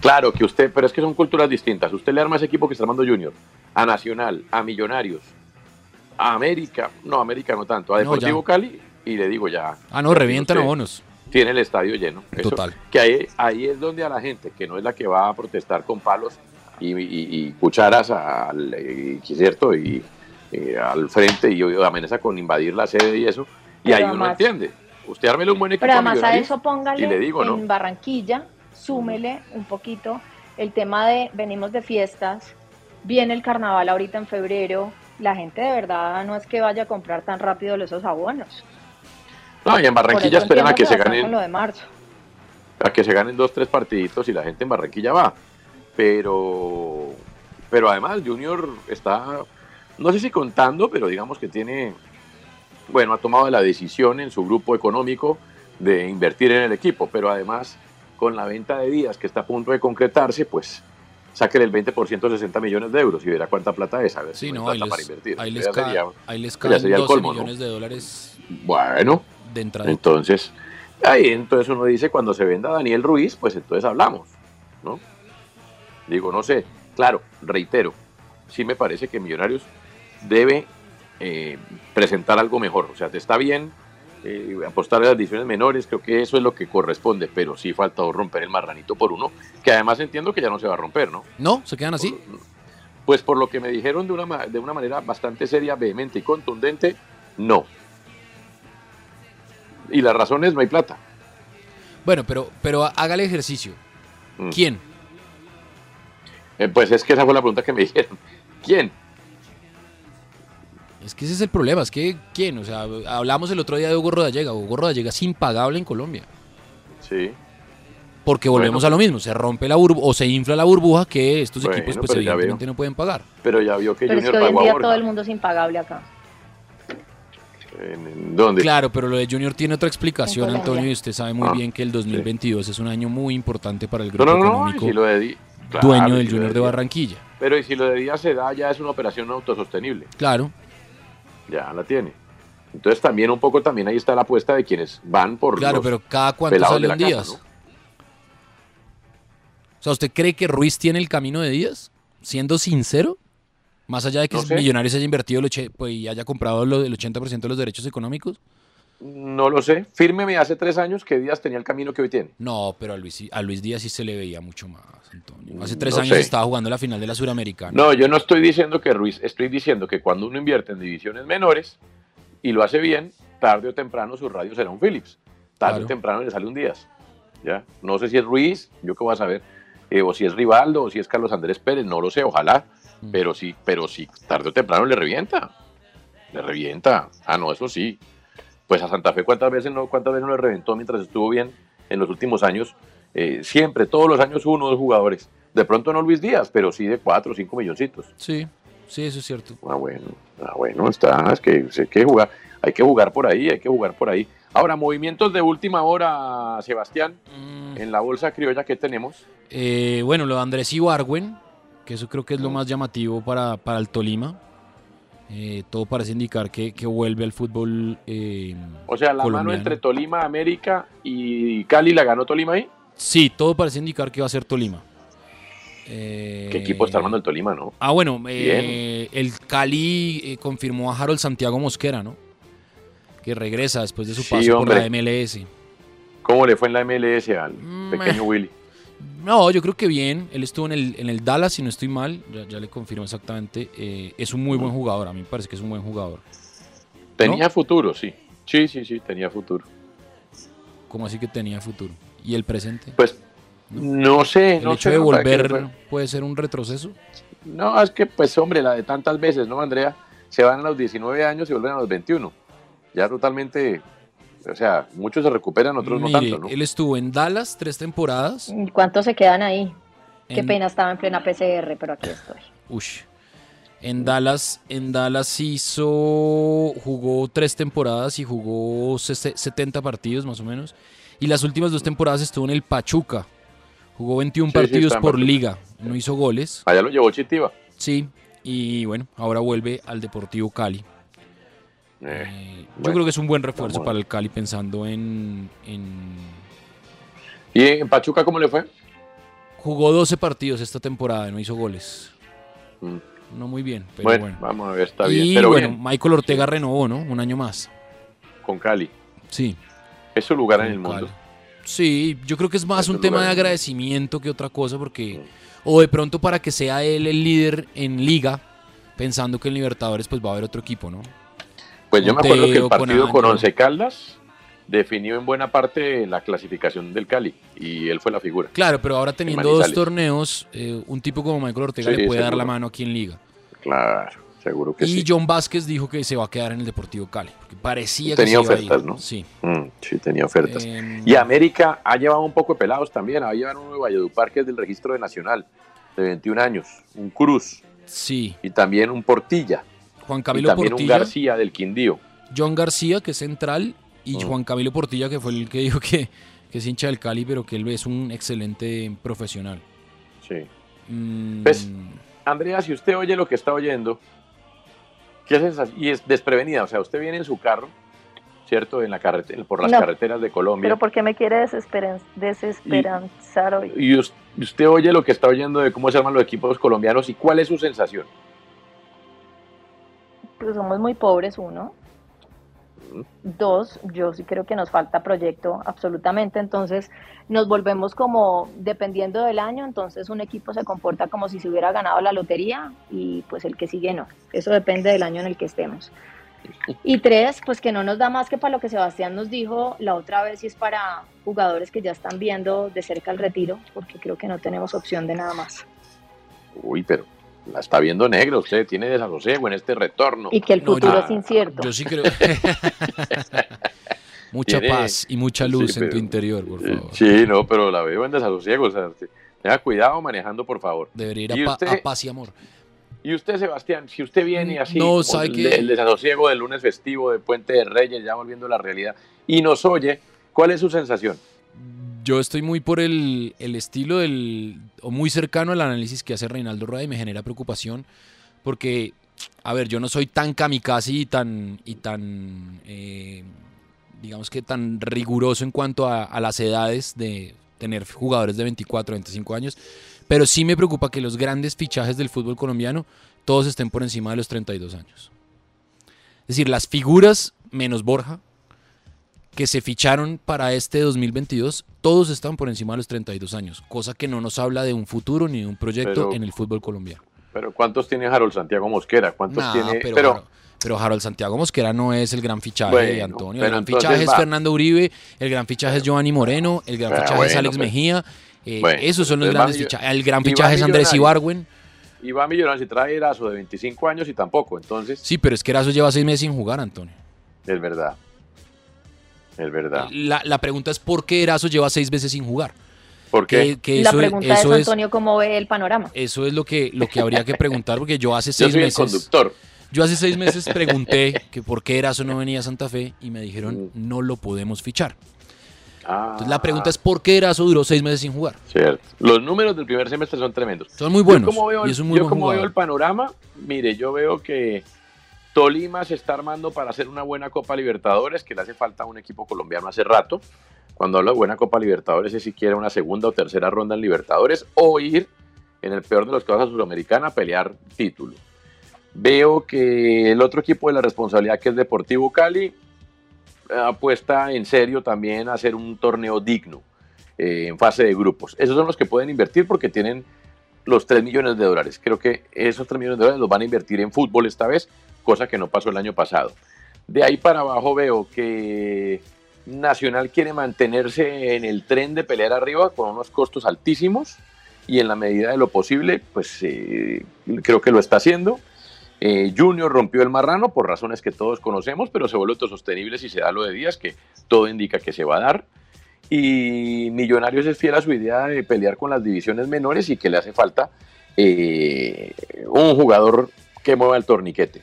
Claro que usted, pero es que son culturas distintas. Usted le arma ese equipo que está armando Junior, a Nacional, a Millonarios, a América, no, América no tanto, a No, Deportivo. Cali, y le digo ya. Ah, no, revientan usted abonos. Tiene el estadio lleno. Eso- Total. Que ahí, ahí es donde a la gente, que no es la que va a protestar con palos y, y- y cucharas al, y- ¿cierto? Y, y al frente y amenaza con invadir la sede y eso, y Pero ahí uno además- entiende. Usted ármele un buen equipo Pero además a eso póngale y le digo, ¿no? en Barranquilla, súmele un poquito el tema de venimos de fiestas, viene el carnaval ahorita en febrero, la gente de verdad no es que vaya a comprar tan rápido esos abonos. No, y en Barranquilla esperan a que se ganen lo de marzo. a que se ganen dos, tres partiditos y la gente en Barranquilla va. Pero, pero además Junior está, no sé si contando, pero digamos que tiene, bueno, ha tomado la decisión en su grupo económico de invertir en el equipo, pero además con la venta de días que está a punto de concretarse, pues sáquele el 20% 60 millones de euros y verá cuánta plata es, a ver si Sí, no plata les, para invertir. ahí les, ca- sería- ahí les caen sería el 12 colmo, ¿no? millones de dólares Bueno, de entrada. entonces, ahí entonces uno dice, cuando se venda Daniel Ruiz, pues entonces hablamos, ¿no? Digo, no sé, claro, reitero, sí me parece que Millonarios debe eh, presentar algo mejor, o sea, te está bien eh, apostar a las divisiones menores, creo que eso es lo que corresponde, pero sí falta romper el marranito por uno, que además entiendo que ya no se va a romper, ¿no? No, se quedan así. Pues por lo que me dijeron de una, de una manera bastante seria, vehemente y contundente, no. Y la razón es no hay plata. Bueno, pero, pero hágale ejercicio. Mm. ¿Quién? Eh, pues es que esa fue la pregunta que me dijeron. ¿Quién? Es que ese es el problema, es que ¿quién? O sea, hablamos el otro día de Hugo Rodallega. Hugo Rodallega es impagable en Colombia. Sí. Porque volvemos Bueno. a lo mismo, se rompe la burbuja o se infla la burbuja que estos Bueno, equipos pues evidentemente no pueden pagar. Pero ya vio que Pero es Junior que hoy en día todo el mundo es impagable acá. ¿En, dónde? Claro, pero lo de Junior tiene otra explicación. Antonio, y usted sabe muy Ah, bien que el 2022 es un año muy importante para el No, grupo no, no, y económico si lo de claro, dueño del Junior de Díaz- Barranquilla. Pero y si lo de Díaz se da, ya es una operación autosostenible. Claro, Ya la tiene. Entonces también un poco también ahí está la apuesta de quienes van por claro, los pero cada cuánto pelados sale de un la Díaz. casa, ¿no? O sea, ¿usted cree que Ruiz tiene el camino de Díaz? Siendo sincero, más allá de que No sé. Millonarios haya invertido el pues, y haya comprado lo del 80% de los derechos económicos. No lo sé. Fírmeme hace tres años que Díaz tenía el camino que hoy tiene. No, pero a Luis, a Luis Díaz sí se le veía mucho más, Antonio. Hace tres Mm, No años sé. estaba jugando la final de la Suramericana. No, yo no estoy diciendo que Ruiz, estoy diciendo que cuando uno invierte en divisiones menores y lo hace bien, tarde o temprano su radio será un Phillips. Tarde Claro. o temprano le sale un Díaz. ¿ya? No sé si es Ruiz, yo qué voy a saber, eh, o si es Rivaldo, o si es Carlos Andrés Pérez, no lo sé, ojalá, Mm. pero sí, pero sí, tarde o temprano le revienta. Le revienta. Ah, no, eso sí. Pues a Santa Fe, ¿cuántas veces no, cuántas veces no le reventó mientras estuvo bien en los últimos años? Eh, siempre, todos los años uno o dos jugadores. De pronto no Luis Díaz, pero sí de cuatro o cinco milloncitos. Sí, sí, eso es cierto. Ah, bueno, ah, bueno, está, es que hay que jugar, hay que jugar por ahí, hay que jugar por ahí. Ahora, movimientos de última hora, Sebastián, en la bolsa criolla que tenemos. Eh, bueno, lo de Andrés Ibargüen, que eso creo que es lo más llamativo para, para el Tolima. Eh, todo parece indicar que, que vuelve al fútbol eh, O sea, la mano entre Tolima, América y Cali la ganó Tolima ahí. Sí, todo parece indicar que va a ser Tolima. Eh, ¿Qué equipo está armando el Tolima, no? Ah, bueno, eh, el Cali eh, confirmó a Harold Santiago Mosquera, ¿no? Que regresa después de su Sí, paso por la. MLS. ¿Cómo le fue en la MLS al Mm, pequeño Willy? No, yo creo que bien. Él estuvo en el, en el Dallas, si no estoy mal. Ya, ya le confirmo exactamente. Eh, es un muy buen jugador. A mí me parece que es un buen jugador. Tenía futuro, sí. Sí, sí, sí, tenía futuro. Como así que tenía futuro? ¿Y el presente? Pues no sé, ¿El no hecho sé, de no, ¿para qué volver puede ser un retroceso? No, es que, pues, hombre, la de tantas veces, ¿no, Andrea? Se van a los 19 años y vuelven a los 21. Ya totalmente, o sea, muchos se recuperan, otros no Mire, tanto, ¿no? él estuvo en Dallas tres temporadas. ¿Y ¿Cuántos se quedan ahí? Qué En- pena, estaba en plena PCR, pero aquí estoy. Ush. En Dallas, en Dallas hizo, jugó tres temporadas y jugó sese- 70 partidos más o menos. Y las últimas dos temporadas estuvo en el Pachuca. Jugó 21 Sí, sí, partidos por Pachuca. liga. No hizo goles. Allá lo llevó Chitiva. Sí. Y bueno, ahora vuelve al Deportivo Cali. Eh, yo bueno, creo que es un buen refuerzo para el Cali pensando en, en- ¿Y en Pachuca cómo le fue? Jugó 12 partidos esta temporada, no hizo goles. Mm. No muy bien, pero Bueno, bueno. vamos a ver, está y bien. Pero bueno, bien, Michael Ortega renovó, ¿no? Un año más. con Cali. Sí. Es su lugar en Con el mundo. Sí, yo creo que es más Es un tema de agradecimiento que otra cosa, porque. O de pronto para que sea él el líder en liga, pensando que en Libertadores pues va a haber otro equipo, ¿no? Pues yo me Con acuerdo que el con partido con Ángelo. Once Caldas definió en buena parte la clasificación del Cali y él fue la figura. Claro, pero ahora teniendo dos torneos, eh, un tipo como Michael Ortega Sí, le puede dar la mano aquí en liga. Claro, seguro que y sí. John Vázquez dijo que se va a quedar en el Deportivo Cali, porque parecía Tenía que se iba a ofertas, ir. ¿no? Sí. Mm, sí, tenía ofertas. Em, Y América ha llevado un poco de pelados también. Ha llevado uno de Valledupar que es del registro de Nacional, de 21 años. Un Cruz. Sí. Y también un Portilla. Juan y Camilo también Portilla. un García del Quindío. John García, que es central, y Mm. Juan Camilo Portilla, que fue el que dijo que, que es hincha del Cali, pero que él es un excelente profesional. Sí. Mm, Pues, Andrea, si usted oye lo que está oyendo, ¿qué sensación? Y es desprevenida, o sea, usted viene en su carro, ¿cierto? En la carretera, por las No. carreteras de Colombia. Pero ¿por qué me quiere desesperan- desesperanzar hoy? Y us- y usted oye lo que está oyendo de cómo se arman los equipos colombianos y cuál es su sensación. Pues somos muy pobres, uno. Dos, yo sí creo que nos falta proyecto absolutamente, entonces nos volvemos como, dependiendo del año, entonces un equipo se comporta como si se hubiera ganado la lotería y pues el que sigue no. Eso depende del año en el que estemos. Y tres, pues que no nos da más que para lo que Sebastián nos dijo la otra vez y es para jugadores que ya están viendo de cerca el retiro, porque creo que no tenemos opción de nada más. Uy, pero la está viendo negra, usted tiene desasosiego en este retorno. Y que el No, futuro yo- es incierto. Yo sí creo. mucha Tiene- paz y mucha luz Sí, en tu interior, por Eh, favor. Sí, no, pero la veo en desasosiego. O sea, te- tenga cuidado manejando, por favor. Debería ir a, pa- usted- a paz y amor. Y usted, Sebastián, si usted viene así, No, sabe el, que- el desasosiego del lunes festivo, de Puente de Reyes, ya volviendo a la realidad, y nos oye, ¿cuál es su sensación? Yo estoy muy por el, el estilo del, o muy cercano al análisis que hace Reinaldo Rueda y me genera preocupación porque, a ver, yo no soy tan kamikaze y tan, y tan eh, digamos que tan riguroso en cuanto a, a las edades de tener jugadores de 24, 25 años, pero sí me preocupa que los grandes fichajes del fútbol colombiano todos estén por encima de los 32 años. Es decir, las figuras menos Borja, que se ficharon para este 2022, todos están por encima de los 32 años, cosa que no nos habla de un futuro ni de un proyecto Pero- en el fútbol colombiano. Pero ¿cuántos tiene Harold Santiago Mosquera? ¿Cuántos Nah, tiene? pero, Pero, Harold, pero Harold Santiago Mosquera no es el gran fichaje Bueno, de Antonio. El gran fichaje es va. Fernando Uribe, el gran fichaje es Giovanni Moreno, el gran Ah, fichaje es bueno, Alex. Mejía. eh, Bueno, esos son los grandes fichajes. El gran fichaje es Andrés. Ibargüen. y va a Millonarios y trae Erazo de 25 años y tampoco, entonces, Sí, pero es que Erazo lleva seis meses sin jugar, Antonio. es verdad. Es verdad. La, la pregunta es por qué Erazo lleva seis veces sin jugar. ¿Por Que, que la eso, pregunta eso es, es, Antonio, ¿cómo ve el panorama? eso es lo que, lo que habría que preguntar, porque yo hace Yo seis soy el meses. conductor. Yo hace seis meses pregunté que por qué Erazo no venía a Santa Fe y me dijeron Mm. no lo podemos fichar. Ah, Entonces la pregunta es por qué Erazo duró seis meses sin jugar. Cierto. Los números del primer semestre son tremendos. Son muy buenos, Yo como veo, y el- es un muy yo buen como veo el panorama, mire, yo veo que Tolima se está armando para hacer una buena Copa Libertadores, que le hace falta a un equipo colombiano hace rato. Cuando hablo de buena Copa Libertadores es siquiera una segunda o tercera ronda en Libertadores o ir, en el peor de los casos, a Sudamericana a pelear título. Veo que el otro equipo de la responsabilidad, que es Deportivo Cali, apuesta en serio también a hacer un torneo digno eh, en fase de grupos. Esos son los que pueden invertir porque tienen los 3 millones de dólares. Creo que esos 3 millones de dólares los van a invertir en fútbol esta vez, cosa que no pasó el año pasado. De ahí para abajo veo que Nacional quiere mantenerse en el tren de pelear arriba con unos costos altísimos y en la medida de lo posible, pues eh, creo que lo está haciendo. Eh, Junior rompió el marrano por razones que todos conocemos, pero se vuelve autosostenible si se da lo de Díaz, que todo indica que se va a dar. Y Millonarios es fiel a su idea de pelear con las divisiones menores y que le hace falta eh, un jugador que mueva el torniquete.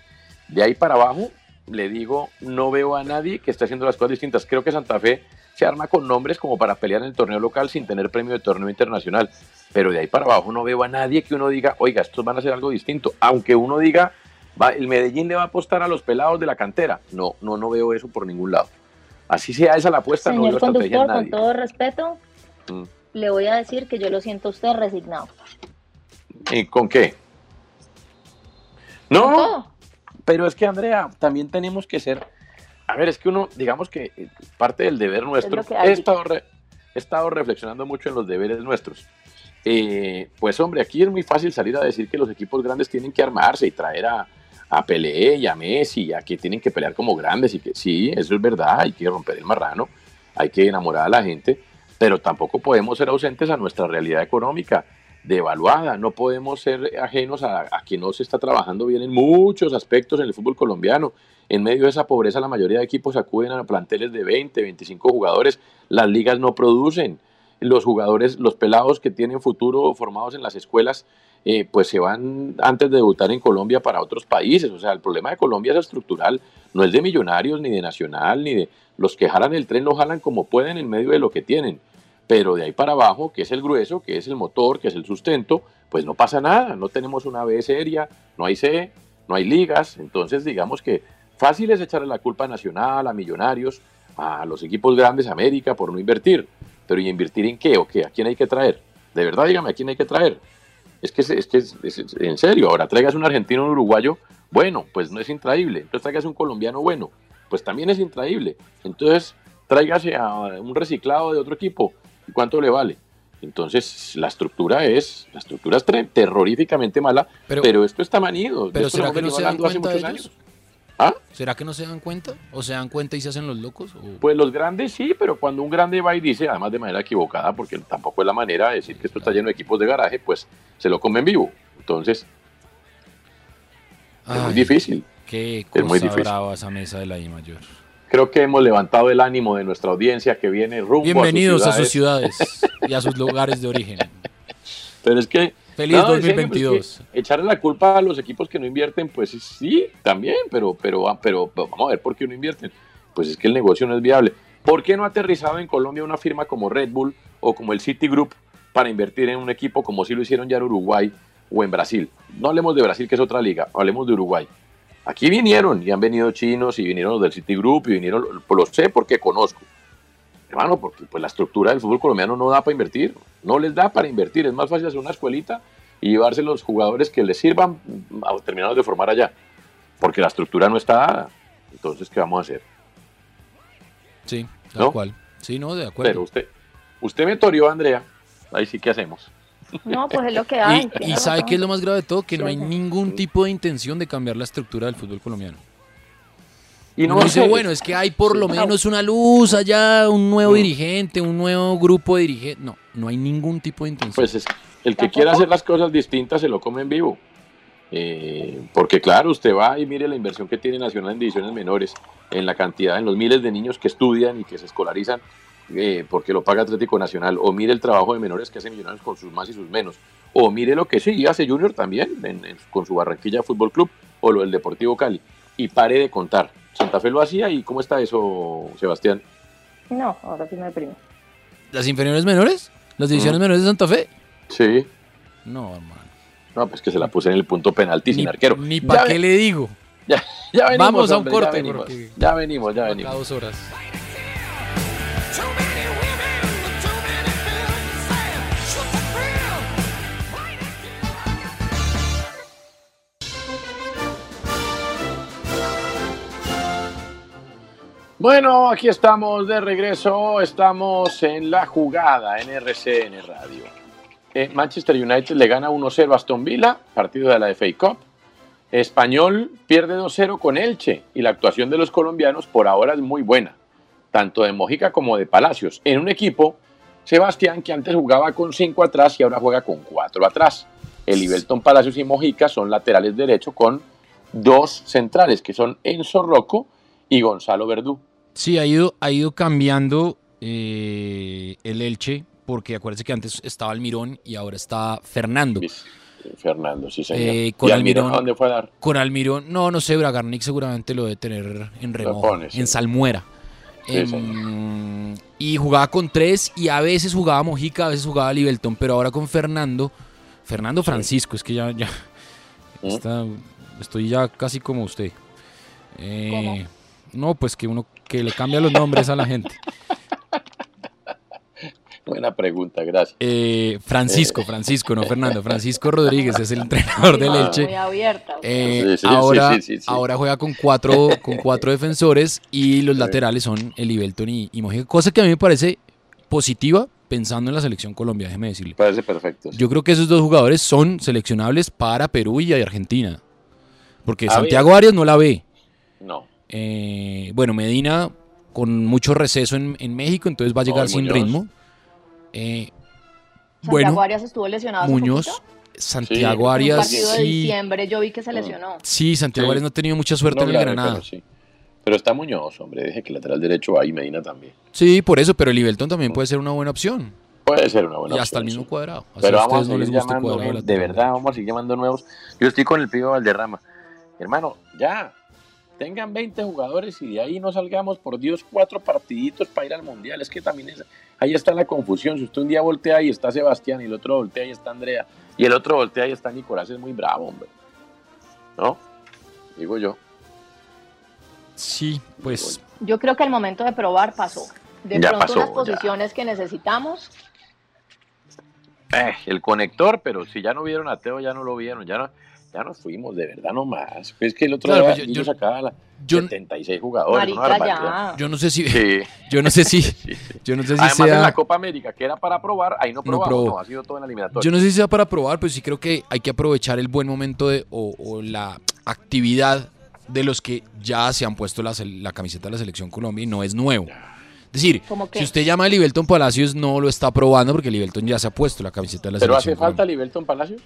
De ahí para abajo, le digo, no veo a nadie que esté haciendo las cosas distintas. Creo que Santa Fe se arma con nombres como para pelear en el torneo local sin tener premio de torneo internacional. Pero de ahí para abajo no veo a nadie que uno diga, oiga, estos van a hacer algo distinto. Aunque uno diga, Va, ¿El Medellín le va a apostar a los pelados de la cantera? No, no, no veo eso por ningún lado. Así sea esa la apuesta, no veo conductor, con nadie. todo respeto, Mm. le voy a decir que yo lo siento a usted resignado. ¿Y con qué? No, pero es que Andrea, también tenemos que ser, a ver, es que uno, digamos que eh, parte del deber nuestro, he estado, re- he estado reflexionando mucho en los deberes nuestros. Eh, pues hombre, aquí es muy fácil salir a decir que los equipos grandes tienen que armarse y traer a, a Pelé y a Messi, a que tienen que pelear como grandes y que sí, eso es verdad, hay que romper el marrano, hay que enamorar a la gente, pero tampoco podemos ser ausentes a nuestra realidad económica devaluada, no podemos ser ajenos a, que no se está trabajando bien en muchos aspectos en el fútbol colombiano. En medio de esa pobreza, la mayoría de equipos acuden a planteles de 20, 25 jugadores. Las ligas no producen. Los jugadores, los pelados que tienen futuro formados en las escuelas, eh, pues se van antes de debutar en Colombia para otros países. O sea, el problema de Colombia es estructural, no es de millonarios, ni de nacional, ni de los que jalan el tren, lo jalan como pueden en medio de lo que tienen pero de ahí para abajo, que es el grueso, que es el motor, que es el sustento, pues no pasa nada, no tenemos una B seria, no hay C, no hay ligas, entonces digamos que fácil es echarle la culpa a Nacional, a Millonarios, a los equipos grandes, América, por no invertir, pero ¿y invertir en qué o qué? ¿A quién hay que traer? De verdad, dígame, ¿a quién hay que traer? Es que es, que es, es- en serio, ahora traigas un argentino un uruguayo, bueno, pues no es intraíble, entonces traigas un colombiano bueno, pues también es intraíble, entonces tráigase a un reciclado de otro equipo, ¿y cuánto le vale? Entonces, la estructura es, la estructura es terroríficamente mala, pero, Pero- esto está manido. Pero ¿será que no se dan cuenta muchos ellos? años. ¿Ah? ¿Será que no se dan cuenta? ¿O se dan cuenta y se hacen los locos? ¿O- Pues los grandes sí, pero cuando un grande va y dice, además de manera equivocada, porque tampoco es la manera de decir que esto está lleno de equipos de garaje, pues se lo comen vivo. Entonces, es muy difícil. Qué Es cosa muy difícil. brava esa mesa de la I mayor. Creo que hemos levantado el ánimo de nuestra audiencia que viene rumbo Bienvenidos a a sus sus ciudades. ciudades y a sus lugares de origen. Pero es que. Feliz en serio, 2022. es que echarle la culpa a los equipos que no invierten, pues sí, también, pero, pero, pero, pero vamos a ver por qué no invierten. Pues es que el negocio no es viable. ¿Por qué no ha aterrizado en Colombia una firma como Red Bull o como el Citigroup para invertir en un equipo como si lo hicieron ya en Uruguay o en Brasil? No hablemos de Brasil, que es otra liga, hablemos de Uruguay. Aquí vinieron y han venido chinos y vinieron los del Citigroup y vinieron, pues lo sé porque conozco. Hermano, porque pues la estructura del fútbol colombiano no da para invertir, no les da para invertir, es más fácil hacer una escuelita y llevarse los jugadores que les sirvan mm, a terminados de formar allá, porque la estructura no está dada. Entonces, ¿qué vamos a hacer? Sí, tal ¿No? cual. Sí, no, de acuerdo. Pero usted, usted me toreó, Andrea, ahí sí, ¿qué hacemos? No, pues es lo que hay. Y, ¿sabe qué es lo más grave de todo? Que no hay Sí. ningún tipo de intención de cambiar la estructura del fútbol colombiano. Y no dice, bueno, es que hay por lo menos una luz allá, un nuevo dirigente, un nuevo grupo de dirigentes. No, no hay ningún tipo de intención. Pues es, el que quiera hacer las cosas distintas se lo come en vivo. Eh, porque claro, usted va y mire la inversión que tiene Nacional en divisiones menores, en la cantidad, en los miles de niños que estudian y que se escolarizan eh, porque lo paga Atlético Nacional, o mire el trabajo de menores que hace Millonarios con sus más y sus menos, o mire lo que sí hace Junior también en- en- con su Barranquilla Fútbol Club o lo del Deportivo Cali. Y pare de contar. Santa Fe lo hacía y ¿cómo está eso, Sebastián? No, ahora sí me deprimo. ¿Las inferiores menores? ¿Las divisiones Mm. menores de Santa Fe? Sí. No, hermano. No, pues que se la puse en el punto penalti sin arquero. Ni para ve- qué le digo. Ya, ya venimos, Vamos a un hombre, corte, Ya venimos, porque- ya venimos, ya venimos. dos horas. Bueno, aquí estamos de regreso. Estamos en la jugada en RCN Radio. Eh, Manchester United le gana 1-0 a Aston Villa, partido de la FA Cup. Español pierde 2-0 con Elche y la actuación de los colombianos por ahora es muy buena, tanto de Mojica como de Palacios. En un equipo, Sebastián, que antes jugaba con 5 atrás y ahora juega con 4 atrás. El Ibelton Palacios y Mojica son laterales derecho con dos centrales, que son Enzo Rocco y Gonzalo Verdú. Sí, ha ido, ha ido cambiando eh, el Elche, porque acuérdense que antes estaba Almirón y ahora está Fernando. Fernando, sí, señor. Eh, con ¿Y Almirón Almirón, a dónde fue a dar? Con Almirón, no, no sé, Bragarnik seguramente lo debe tener en remojo, pone, sí. en salmuera. Sí, Em, y jugaba con tres y a veces jugaba Mojica, a veces jugaba Libelton, pero ahora con Fernando, Fernando Francisco, es que ya, ya ¿Mm? está Estoy ya casi como usted. Eh, no, pues que uno que le cambia los nombres a la gente. Buena pregunta, gracias. Eh, Francisco, Francisco, no Fernando. Francisco Rodríguez es el entrenador del Muy Elche. abierta. Eh, Sí, sí, sí, ahora, juega con cuatro, con cuatro defensores y los laterales son Elibelton y, y Mojica, cosa que a mí me parece positiva pensando en la selección Colombia, déjeme decirle. Parece perfecto. sí. Yo creo que esos dos jugadores son seleccionables para Perú y Argentina. Porque A ver. Santiago Arias no la ve. No. Eh, bueno, Medina con mucho receso en, en México, entonces va a llegar y sin Muñoz. ritmo. Eh, Santiago bueno, Arias estuvo lesionado Muñoz. Santiago En un Arias, partido de sí, diciembre yo vi que se lesionó. sí, Santiago Sí. Arias no ha tenido mucha suerte No, en el claro, Granada. Pero, sí. Pero está Muñoz, hombre. Deje que el lateral derecho ahí, Medina también. Sí, por eso, pero el Ibelton también puede ser una buena opción. Puede ser una buena y hasta opción, el mismo sí. cuadrado. Así Pero a vamos a ustedes no les seguir gusta el llamando, cuadrado de verdad, vamos a seguir llamando nuevos. Yo estoy con el pibe Valderrama. Hermano, ya, tengan 20 jugadores y de ahí no salgamos, por Dios, cuatro partiditos para ir al Mundial. Es que también es, ahí está la confusión. Si usted un día voltea y está Sebastián y el otro voltea y está Andrea y el otro voltea y está Nicolás, es muy bravo, hombre. ¿No? Digo yo. Sí, pues Yo creo que el momento de probar pasó. De Ya pronto pasó, unas ya. posiciones que necesitamos, Eh, el conector, pero si ya no vieron a Teo, ya no lo vieron, ya no, ya nos fuimos, de verdad nomás. Es que el otro Claro, día pues yo- sacaba la yo- 76 jugadores. marica, yo no sé si, Sí. yo no sé si, yo no sé si Además, en sea, la Copa América, que era para probar, ahí no No probamos, no, ha sido todo en la eliminatoria. yo no sé si sea para probar, pero sí creo que hay que aprovechar el buen momento de, o, o la actividad de los que ya se han puesto la, la camiseta de la selección Colombia y no es nuevo. Es decir, si usted llama a Libelton Palacios no lo está probando porque Libelton ya se ha puesto la camiseta de la ¿Pero selección hace falta. Libelton Palacios?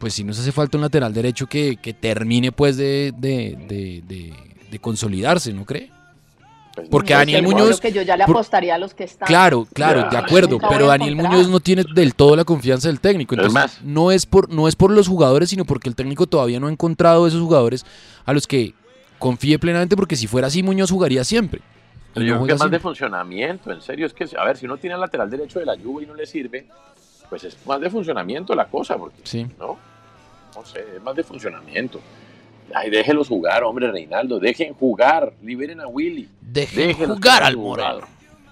Pues si nos hace falta un lateral derecho que, que termine pues de, de, de- de- de consolidarse, ¿no cree? Pues no. Porque Daniel Muñoz... que yo ya le por- apostaría a los que están. Claro, claro, de acuerdo, pero Daniel. Muñoz no tiene del todo la confianza del técnico. Es Entonces, más. no es por no es por los jugadores, sino porque el técnico todavía no ha encontrado esos jugadores a los que confíe plenamente, porque si fuera así Muñoz jugaría siempre. Pero no yo creo que es más de funcionamiento, en serio. Es que, a ver, si uno tiene el lateral derecho de la Juve y no le sirve, pues es más de funcionamiento la cosa, porque, Sí. ¿no? No sé, es más de funcionamiento. Ay, déjelos jugar, hombre, Reinaldo. Dejen jugar, liberen a Willy. Dejen jugar al Moreno.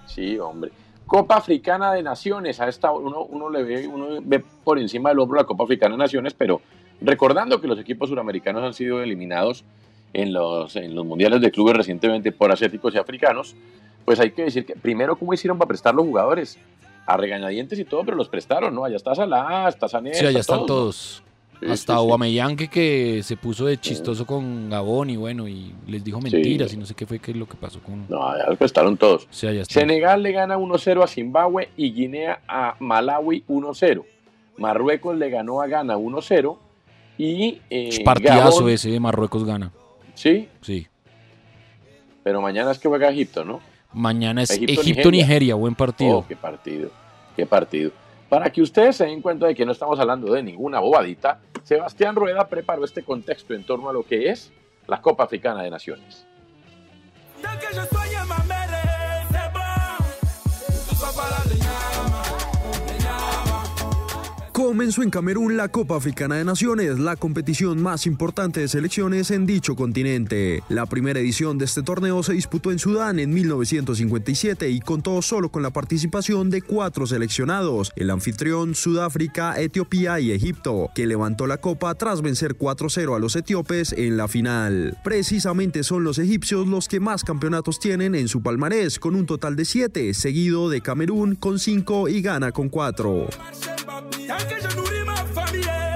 Sí, hombre. Copa Africana de Naciones. A esta uno, uno le ve, uno ve por encima del hombro la Copa Africana de Naciones, pero recordando que los equipos suramericanos han sido eliminados en los, en los mundiales de clubes recientemente por asiáticos y africanos, pues hay que decir que primero cómo hicieron para prestar los jugadores a regañadientes y todo, pero los prestaron, ¿no? Allá está Salah, está Sané, Sí, allá está están todos. Sí, Hasta. Aubameyang que, que se puso de chistoso con Gabón y bueno, y les dijo mentiras y no sé qué fue qué es lo que pasó con... No, ya prestaron todos. Senegal le gana 1-0 a Zimbabue y Guinea a Malawi 1-0. Marruecos le ganó a Ghana 1-0 y eh, Partidazo Gabón- ese de Marruecos gana. Sí, Sí. pero mañana es que juega Egipto, ¿no? Mañana es Egipto, Egipto-Nigeria, Nigeria. buen partido. Oh, qué partido, qué partido. Para que ustedes se den cuenta de que no estamos hablando de ninguna bobadita, Sebastián Rueda preparó este contexto en torno a lo que es la Copa Africana de Naciones. Comenzó en Camerún la Copa Africana de Naciones, la competición más importante de selecciones en dicho continente. La primera edición de este torneo se disputó en Sudán en 1957 y contó solo con la participación de cuatro seleccionados, el anfitrión Sudáfrica, Etiopía y Egipto, que levantó la copa tras vencer 4-0 a los etíopes en la final. Precisamente son los egipcios los que más campeonatos tienen en su palmarés, con un total de 7, seguido de Camerún con 5 y Ghana con 4. je nourris ma famille.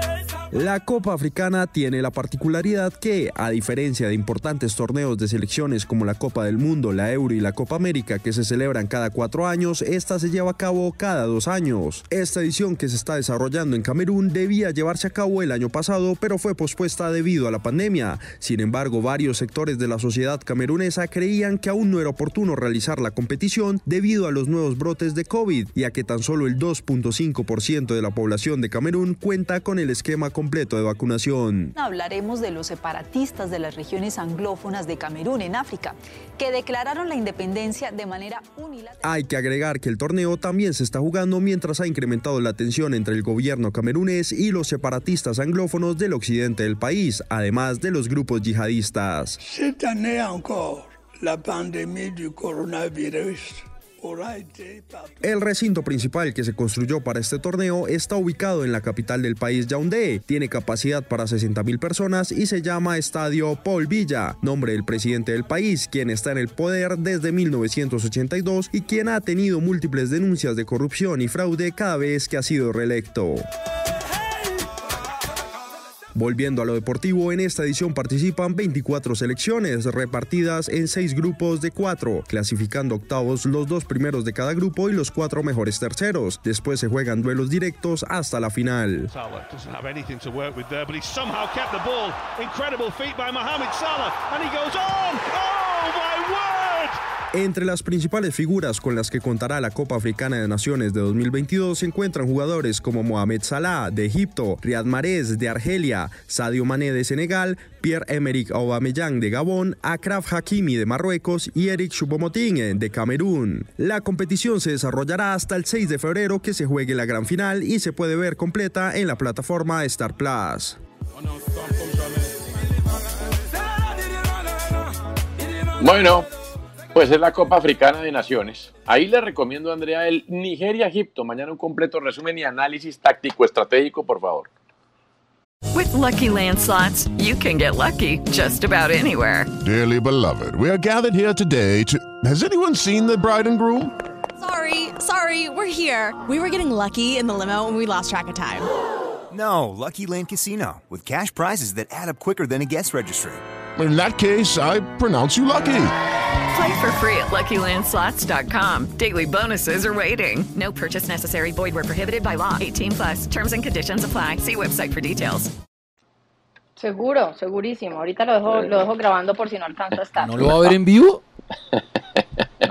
La Copa Africana tiene la particularidad que, a diferencia de importantes torneos de selecciones como la Copa del Mundo, la Euro y la Copa América que se celebran cada cuatro años, esta se lleva a cabo cada dos años. Esta edición que se está desarrollando en Camerún debía llevarse a cabo el año pasado, pero fue pospuesta debido a la pandemia. Sin embargo, varios sectores de la sociedad camerunesa creían que aún no era oportuno realizar la competición debido a los nuevos brotes de COVID, ya que tan solo el 2.5% de la población de Camerún cuenta con el esquema completo de vacunación. Hablaremos de los separatistas de las regiones anglófonas de Camerún en África, que declararon la independencia de manera unilateral. Hay que agregar que el torneo también se está jugando mientras ha incrementado la tensión entre el gobierno camerunés y los separatistas anglófonos del occidente del país, además de los grupos yihadistas. Cette année encore, la pandémie du coronavirus El recinto principal que se construyó para este torneo está ubicado en la capital del país, Yaoundé. Tiene capacidad para 60.000 personas y se llama Estadio Paul Villa, nombre del presidente del país, quien está en el poder desde 1982 y quien ha tenido múltiples denuncias de corrupción y fraude cada vez que ha sido reelecto. Volviendo a lo deportivo, en esta edición participan 24 selecciones repartidas en seis grupos de cuatro, clasificando octavos los dos primeros de cada grupo y los cuatro mejores terceros. Después se juegan duelos directos hasta la final. Salah Entre las principales figuras con las que contará la Copa Africana de Naciones de 2022 se encuentran jugadores como Mohamed Salah de Egipto, Riyad Mahrez de Argelia, Sadio Mané de Senegal, Pierre-Emerick Aubameyang de Gabón, Akraf Hakimi de Marruecos y Eric Choupo-Moting de Camerún. La competición se desarrollará hasta el 6 de febrero que se juegue la gran final y se puede ver completa en la plataforma Star Plus. Bueno, pues es la Copa Africana de Naciones. Ahí le recomiendo a Andrea el Nigeria-Egipto. Mañana un completo resumen y análisis táctico estratégico, por favor. With Lucky Land slots, you can get lucky just about anywhere. Dearly beloved, we are gathered here today to. Has anyone seen the bride and groom? Sorry, sorry, we're here. We were getting lucky in the limo and we lost track of time. No, Lucky Land Casino, with cash prizes that add up quicker than a guest registry. In that case, I pronounce you lucky. Play for free at LuckyLandSlots.com. Daily bonuses are waiting. No purchase necessary. Void where prohibited by law. 18 plus. Terms and conditions apply. See website for details. Seguro, segurísimo. Ahorita lo dejo, lo dejo grabando por si no alcanza a estar. ¿No lo va a ver en vivo?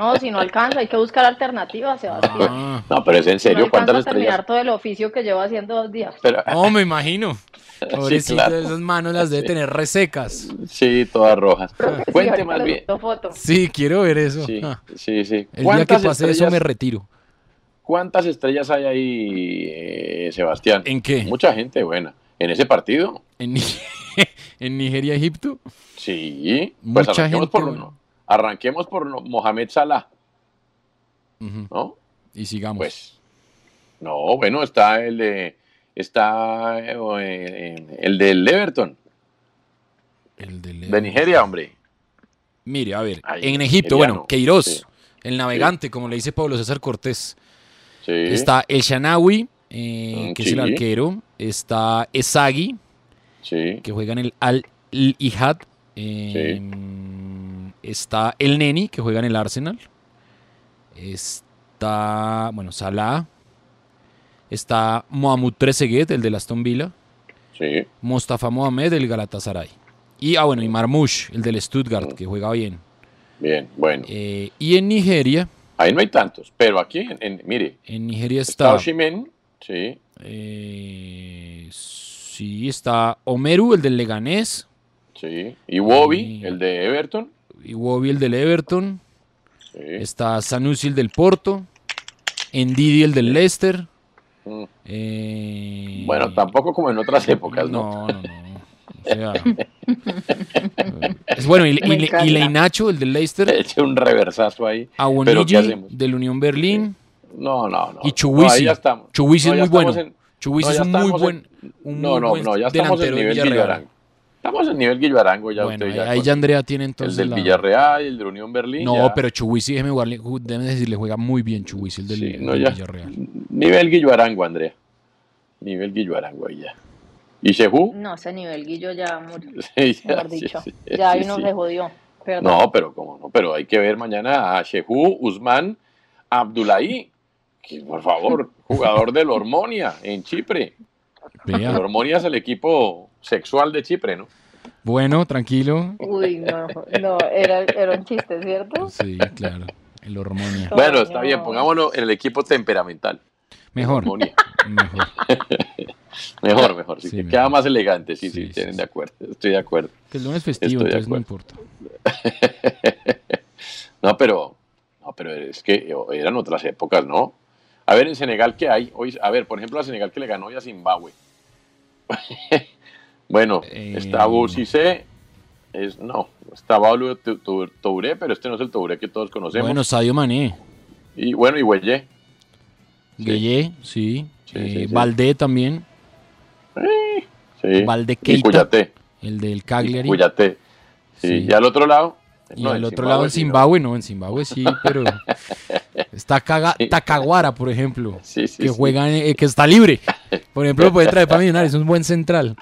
No, si no alcanza, hay que buscar alternativas, Sebastián. Ah. No, pero es en No serio, ¿cuántas alcanza a terminar estrellas? todo el oficio que llevo haciendo dos días. Pero- No, me imagino. Pobrecito, claro. esas manos las debe tener resecas. Sí, todas rojas. Sí, Cuente más bien. foto. Sí, quiero ver eso. Sí, Ah, sí, sí. El día que ¿Cuántas pase eso estrellas- me retiro. ¿Cuántas estrellas hay ahí, eh, Sebastián? ¿En qué? Mucha gente buena. ¿En ese partido? En, en Nigeria, Egipto. Sí. Pues Mucha gente por, buena. Arranquemos por Mohamed Salah. ¿no? Y sigamos. Pues, no, bueno, está el de, está eh, el del Everton, El de, de Nigeria, hombre. Mire, a ver, Ay, en Egipto, nigeriano. bueno, Queiroz, Sí. el navegante, como le dice Pablo César Cortés. Sí. Está El Shanawi, eh, Mm, que es el arquero. Está Esagi, Sí. que juega en el Al-Ihad. Eh, Está El Neni, que juega en el Arsenal. Está, bueno, Salah. Está Mohamed Trezeguet, el de Aston Villa. Sí. Mustafa Mohamed, del Galatasaray. Y, ah, bueno, y Marmoush, el del Stuttgart, que juega bien. Bien, bueno. Eh, y en Nigeria, Ahí no hay tantos, pero aquí, en, en- mire, en Nigeria está está... Oshimen, sí, eh, sí, está Omeru, el del Leganés. sí, y Wobby, el de Everton, Iwobi, el del Everton. sí. Está Sanusi, el del Porto. Ndidi, el del Leicester. Mm. Eh, Bueno, tampoco como en otras épocas, ¿no? No, no, no. O sea, es bueno, y, y, Leinacho, el del Leicester. Eche un reversazo ahí. Pero ¿qué Awoniji, hacemos? del Unión Berlín. No, no, no. Y No, Chuwisi. ahí ya estamos. Chuwisi No, es muy bueno. en- Chuwisi no, es un muy buen, en- un no, muy no, buen no, ya estamos delantero en de nivel Villarreal. Guillorango. Estamos en nivel Guillorango ya Bueno, usted ahí, ya. ahí con ya Andrea tiene el entonces del la- Villarreal y el de Unión Berlín. No, ya. pero Chuwisi, déjeme jugarle, ju- déjeme decirle, juega muy bien Chuwisi, el del, Sí, no, del ya. Villarreal. Nivel Guillorango, Andrea. Nivel Guillorango ahí ya. ¿Y Shehu? No, ese nivel Guillo ya murió. Sí, ya, Mejor sí, dicho. sí, ya ahí sí. se jodió. Perdón. No, pero cómo no, pero hay que ver mañana a Shehu Usman Abdullahi, que por favor, jugador del Hormonia en Chipre. Vea. El Hormonia es el equipo sexual de Chipre, ¿no? Bueno, tranquilo. Uy, no, no, era, era un chiste, ¿cierto? Sí, claro. El hormonio. Bueno, está bien, pongámoslo en el equipo temperamental. Mejor. Hormonia. Mejor. Mejor, mejor. Sí, que queda más elegante, sí, sí, tienen de acuerdo. Estoy de acuerdo. Que el lunes es festivo, entonces no importa. No, pero, no, pero es que eran otras épocas, ¿no? A ver, en Senegal, ¿qué hay? Hoy, a ver, por ejemplo, a Senegal que le ganó hoy a Zimbabue. bueno, Eh, está es, no, Tu- Touré, pero este no es el Touré que todos conocemos. Bueno, Sadio Mané, y bueno, y Güelle. Gueye, sí. eh, sí, sí. Valdé también. Sí. Valde y Keita, Cuyate. el del Cagliari. Cuyate. Sí. Sí. Y al otro lado. Y no, al otro lado en sí, no. Zimbabue, no, en Zimbabue sí, pero está Caga- Takaguara, por ejemplo, Sí, sí, que sí. juega, en- eh, que está libre. Por ejemplo, lo puede traer para Millonarios, es un buen central.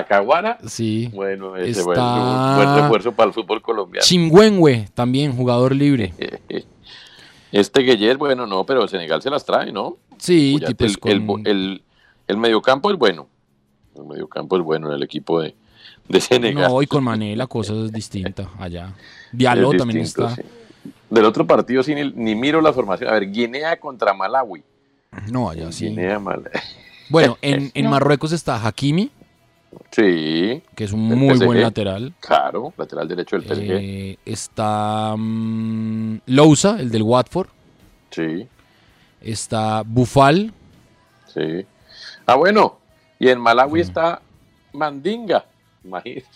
Tacaguara. Sí. Bueno, ese Está- buen, buen refuerzo para el fútbol colombiano. Chingüengüe, también jugador libre. Este Gueyer, bueno, no, pero Senegal se las trae, ¿no? Sí, el, el, con- el- el mediocampo es bueno. El mediocampo es bueno en el equipo de, de Senegal. No, y con Mané la cosa es distinta allá. Diallo Es también distinto, está. sí. Del otro partido sí, ni, ni miro la formación. A ver, Guinea contra Malawi. No, allá sí. Guinea, Malawi. Bueno, en, en No. Marruecos está Hakimi, Sí. que es un muy buen lateral. Claro, lateral derecho del PSG. Eh, está mm, Lousa, el del Watford. Sí, Está Bufal. sí. Ah, bueno. Y en Malawi está Mandinga. Imagínense.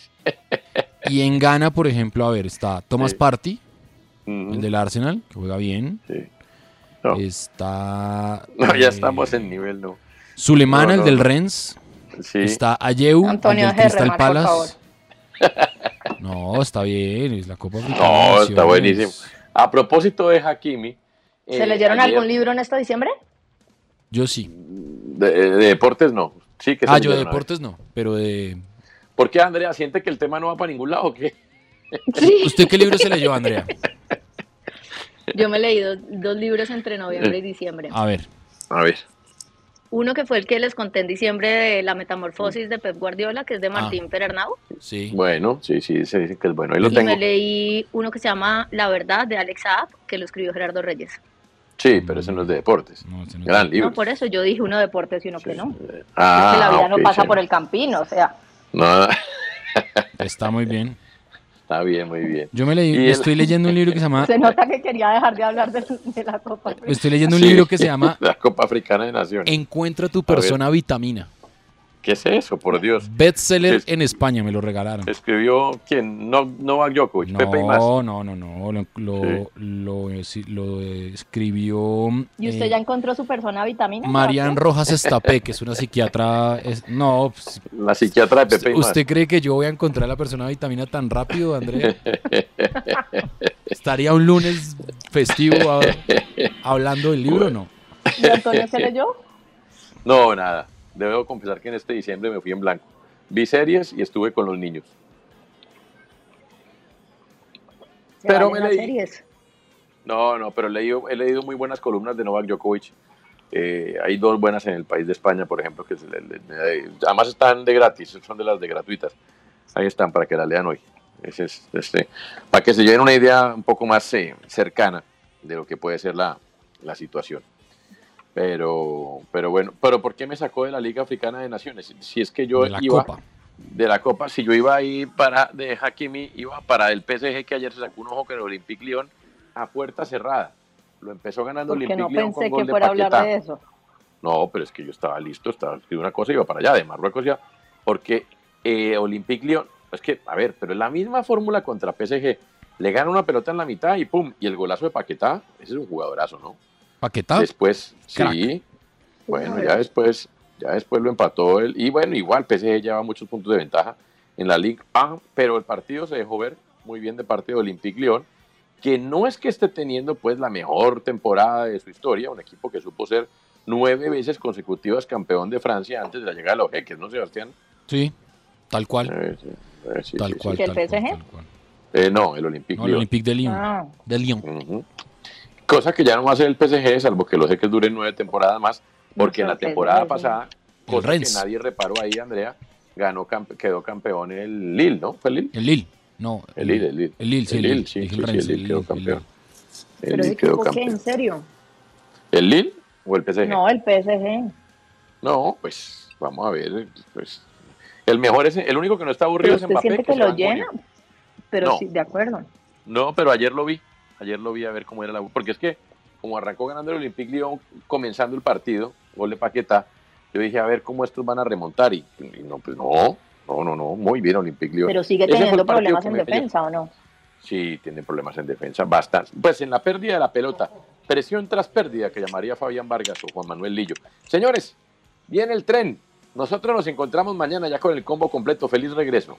Y en Ghana, por ejemplo, a ver, está Thomas Sí. Party, el del Arsenal, que juega bien. No. Está No, ya eh, estamos en nivel, no. Sulemana, No, el del. Rennes. Sí. Está Ayeu, Antonio el del por Palace. No, está bien, es la Copa Africana. No, está buenísimo. A propósito de Hakimi. ¿Se eh, leyeron ayer- algún libro en este diciembre? Yo sí. De, de deportes no. Sí que Ah, yo de deportes no, pero de... ¿Por qué Andrea siente que el tema no va para ningún lado o qué? ¿Usted qué libro se leyó, Andrea? Yo me leí dos, dos libros entre noviembre y diciembre. A ver. A ver. Uno que fue el que les conté en diciembre de La Metamorfosis de Pep Guardiola, que es de Martín Perernau. Sí. Bueno, sí, sí, se dice que es bueno. Ahí lo y tengo. me leí uno que se llama La Verdad de Alex Saab, que lo escribió Gerardo Reyes. Sí, pero ese no es de deportes. Gran libro. No, por eso yo dije uno de deportes y uno que no. Ah, es que la vida ok, no pasa sí. por el campino, o sea. No, Está muy bien. Está bien, muy bien. Yo me leí, el- estoy leyendo un libro que se llama... Se nota que quería dejar de hablar de, de la Copa. Estoy leyendo un Sí, libro que se llama La Copa Africana de Naciones. Encuentra tu persona vitamina. ¿Qué es eso, por Dios? Bestseller Es- en España, me lo regalaron. Escribió quién? No, Novak Djokovic, Pepe y más. No, no, no, no. Lo, lo, lo, sí, lo, eh, escribió ¿Y usted eh, ya encontró su persona vitamina? Marian? Rojas Estapé, que es una psiquiatra. es- no, pues, La psiquiatra de Pepe y más. ¿usted cree que yo voy a encontrar la persona vitamina tan rápido, Andrea? ¿Estaría un lunes festivo a- hablando del libro o no? ¿Y Antonio se leyó? No, nada. Debo confesar que en este diciembre me fui en blanco. Vi series y estuve con los niños. Se Pero me leí. series. No, no, pero he leído, he leído muy buenas columnas de Novak Djokovic. Eh, hay dos buenas en el país de España, por ejemplo, que le- le- le- además están de gratis, son de las de gratuitas. Ahí están para que la lean hoy. Ese es, este, para que se lleven una idea un poco más eh, cercana de lo que puede ser la, la situación. Pero, pero bueno, pero ¿por qué me sacó de la Liga Africana de Naciones? Si es que yo De la iba Copa. de la Copa, si yo iba ahí para de Hakimi, iba para el PSG que ayer se sacó un ojo con el Olympique Lyon a puerta cerrada. Lo empezó ganando Porque Olympique no Lyon con pensé gol que de fuera a hablar Paquetá. de eso. No, pero es que yo estaba listo, estaba de una cosa y iba para allá, de Marruecos ya, porque eh, Olympique Lyon, es que, a ver, pero es la misma fórmula contra PSG. Le gana una pelota en la mitad y pum, y el golazo de Paquetá, ese es un jugadorazo, ¿no? ¿Paquetá? Después, Crack. sí, bueno, ya después, ya después lo empató él, y bueno, igual PSG lleva muchos puntos de ventaja en la Liga A, pero el partido se dejó ver muy bien de parte de Olympique Lyon, que no es que esté teniendo pues la mejor temporada de su historia, un equipo que supo ser nueve veces consecutivas campeón de Francia antes de la llegada de los jeques, ¿no, Sebastián? Sí, tal cual. Eh, sí, eh, sí, Tal sí, cual. ¿Que el tal cual, PSG? tal cual. Eh, no, el Olympique No, el. Olympique de Lyon. Ah. De Lyon. Ujú. Cosa que ya no va a hacer el PSG, salvo que los jeques duren nueve temporadas más, porque en la temporada PSG. pasada, cosa que nadie reparó ahí, Andrea, ganó campe- quedó campeón el Lille, ¿no? ¿Fue el Lille? El Lille. No. El Lille, el Lille. El Lille, sí, El Lille, sí, el sí, Rennes, el Lille el quedó campeón. El Pero Lille quedó. ¿En serio? ¿El Lille o el PSG? No, el PSG. No, pues vamos a ver. Pues, el mejor es el único que no está aburrido Pero es usted Mbappé. siente que que lo llena. Pero No. sí, de acuerdo. No, pero ayer lo vi. Ayer lo vi a ver cómo era la. Porque es que, como arrancó ganando el Olympique Lyon comenzando el partido, gol de Paquetá, yo dije a ver cómo estos van a remontar. Y, y no, pues no, no, no, no. Muy bien Olympique Lyon. Pero sigue teniendo problemas en defensa, ¿o no? Sí, tiene problemas en defensa, bastante. Pues en la pérdida de la pelota, presión tras pérdida que llamaría Fabián Vargas o Juan Manuel Lillo. Señores, viene el tren. Nosotros nos encontramos mañana ya con el combo completo. Feliz regreso.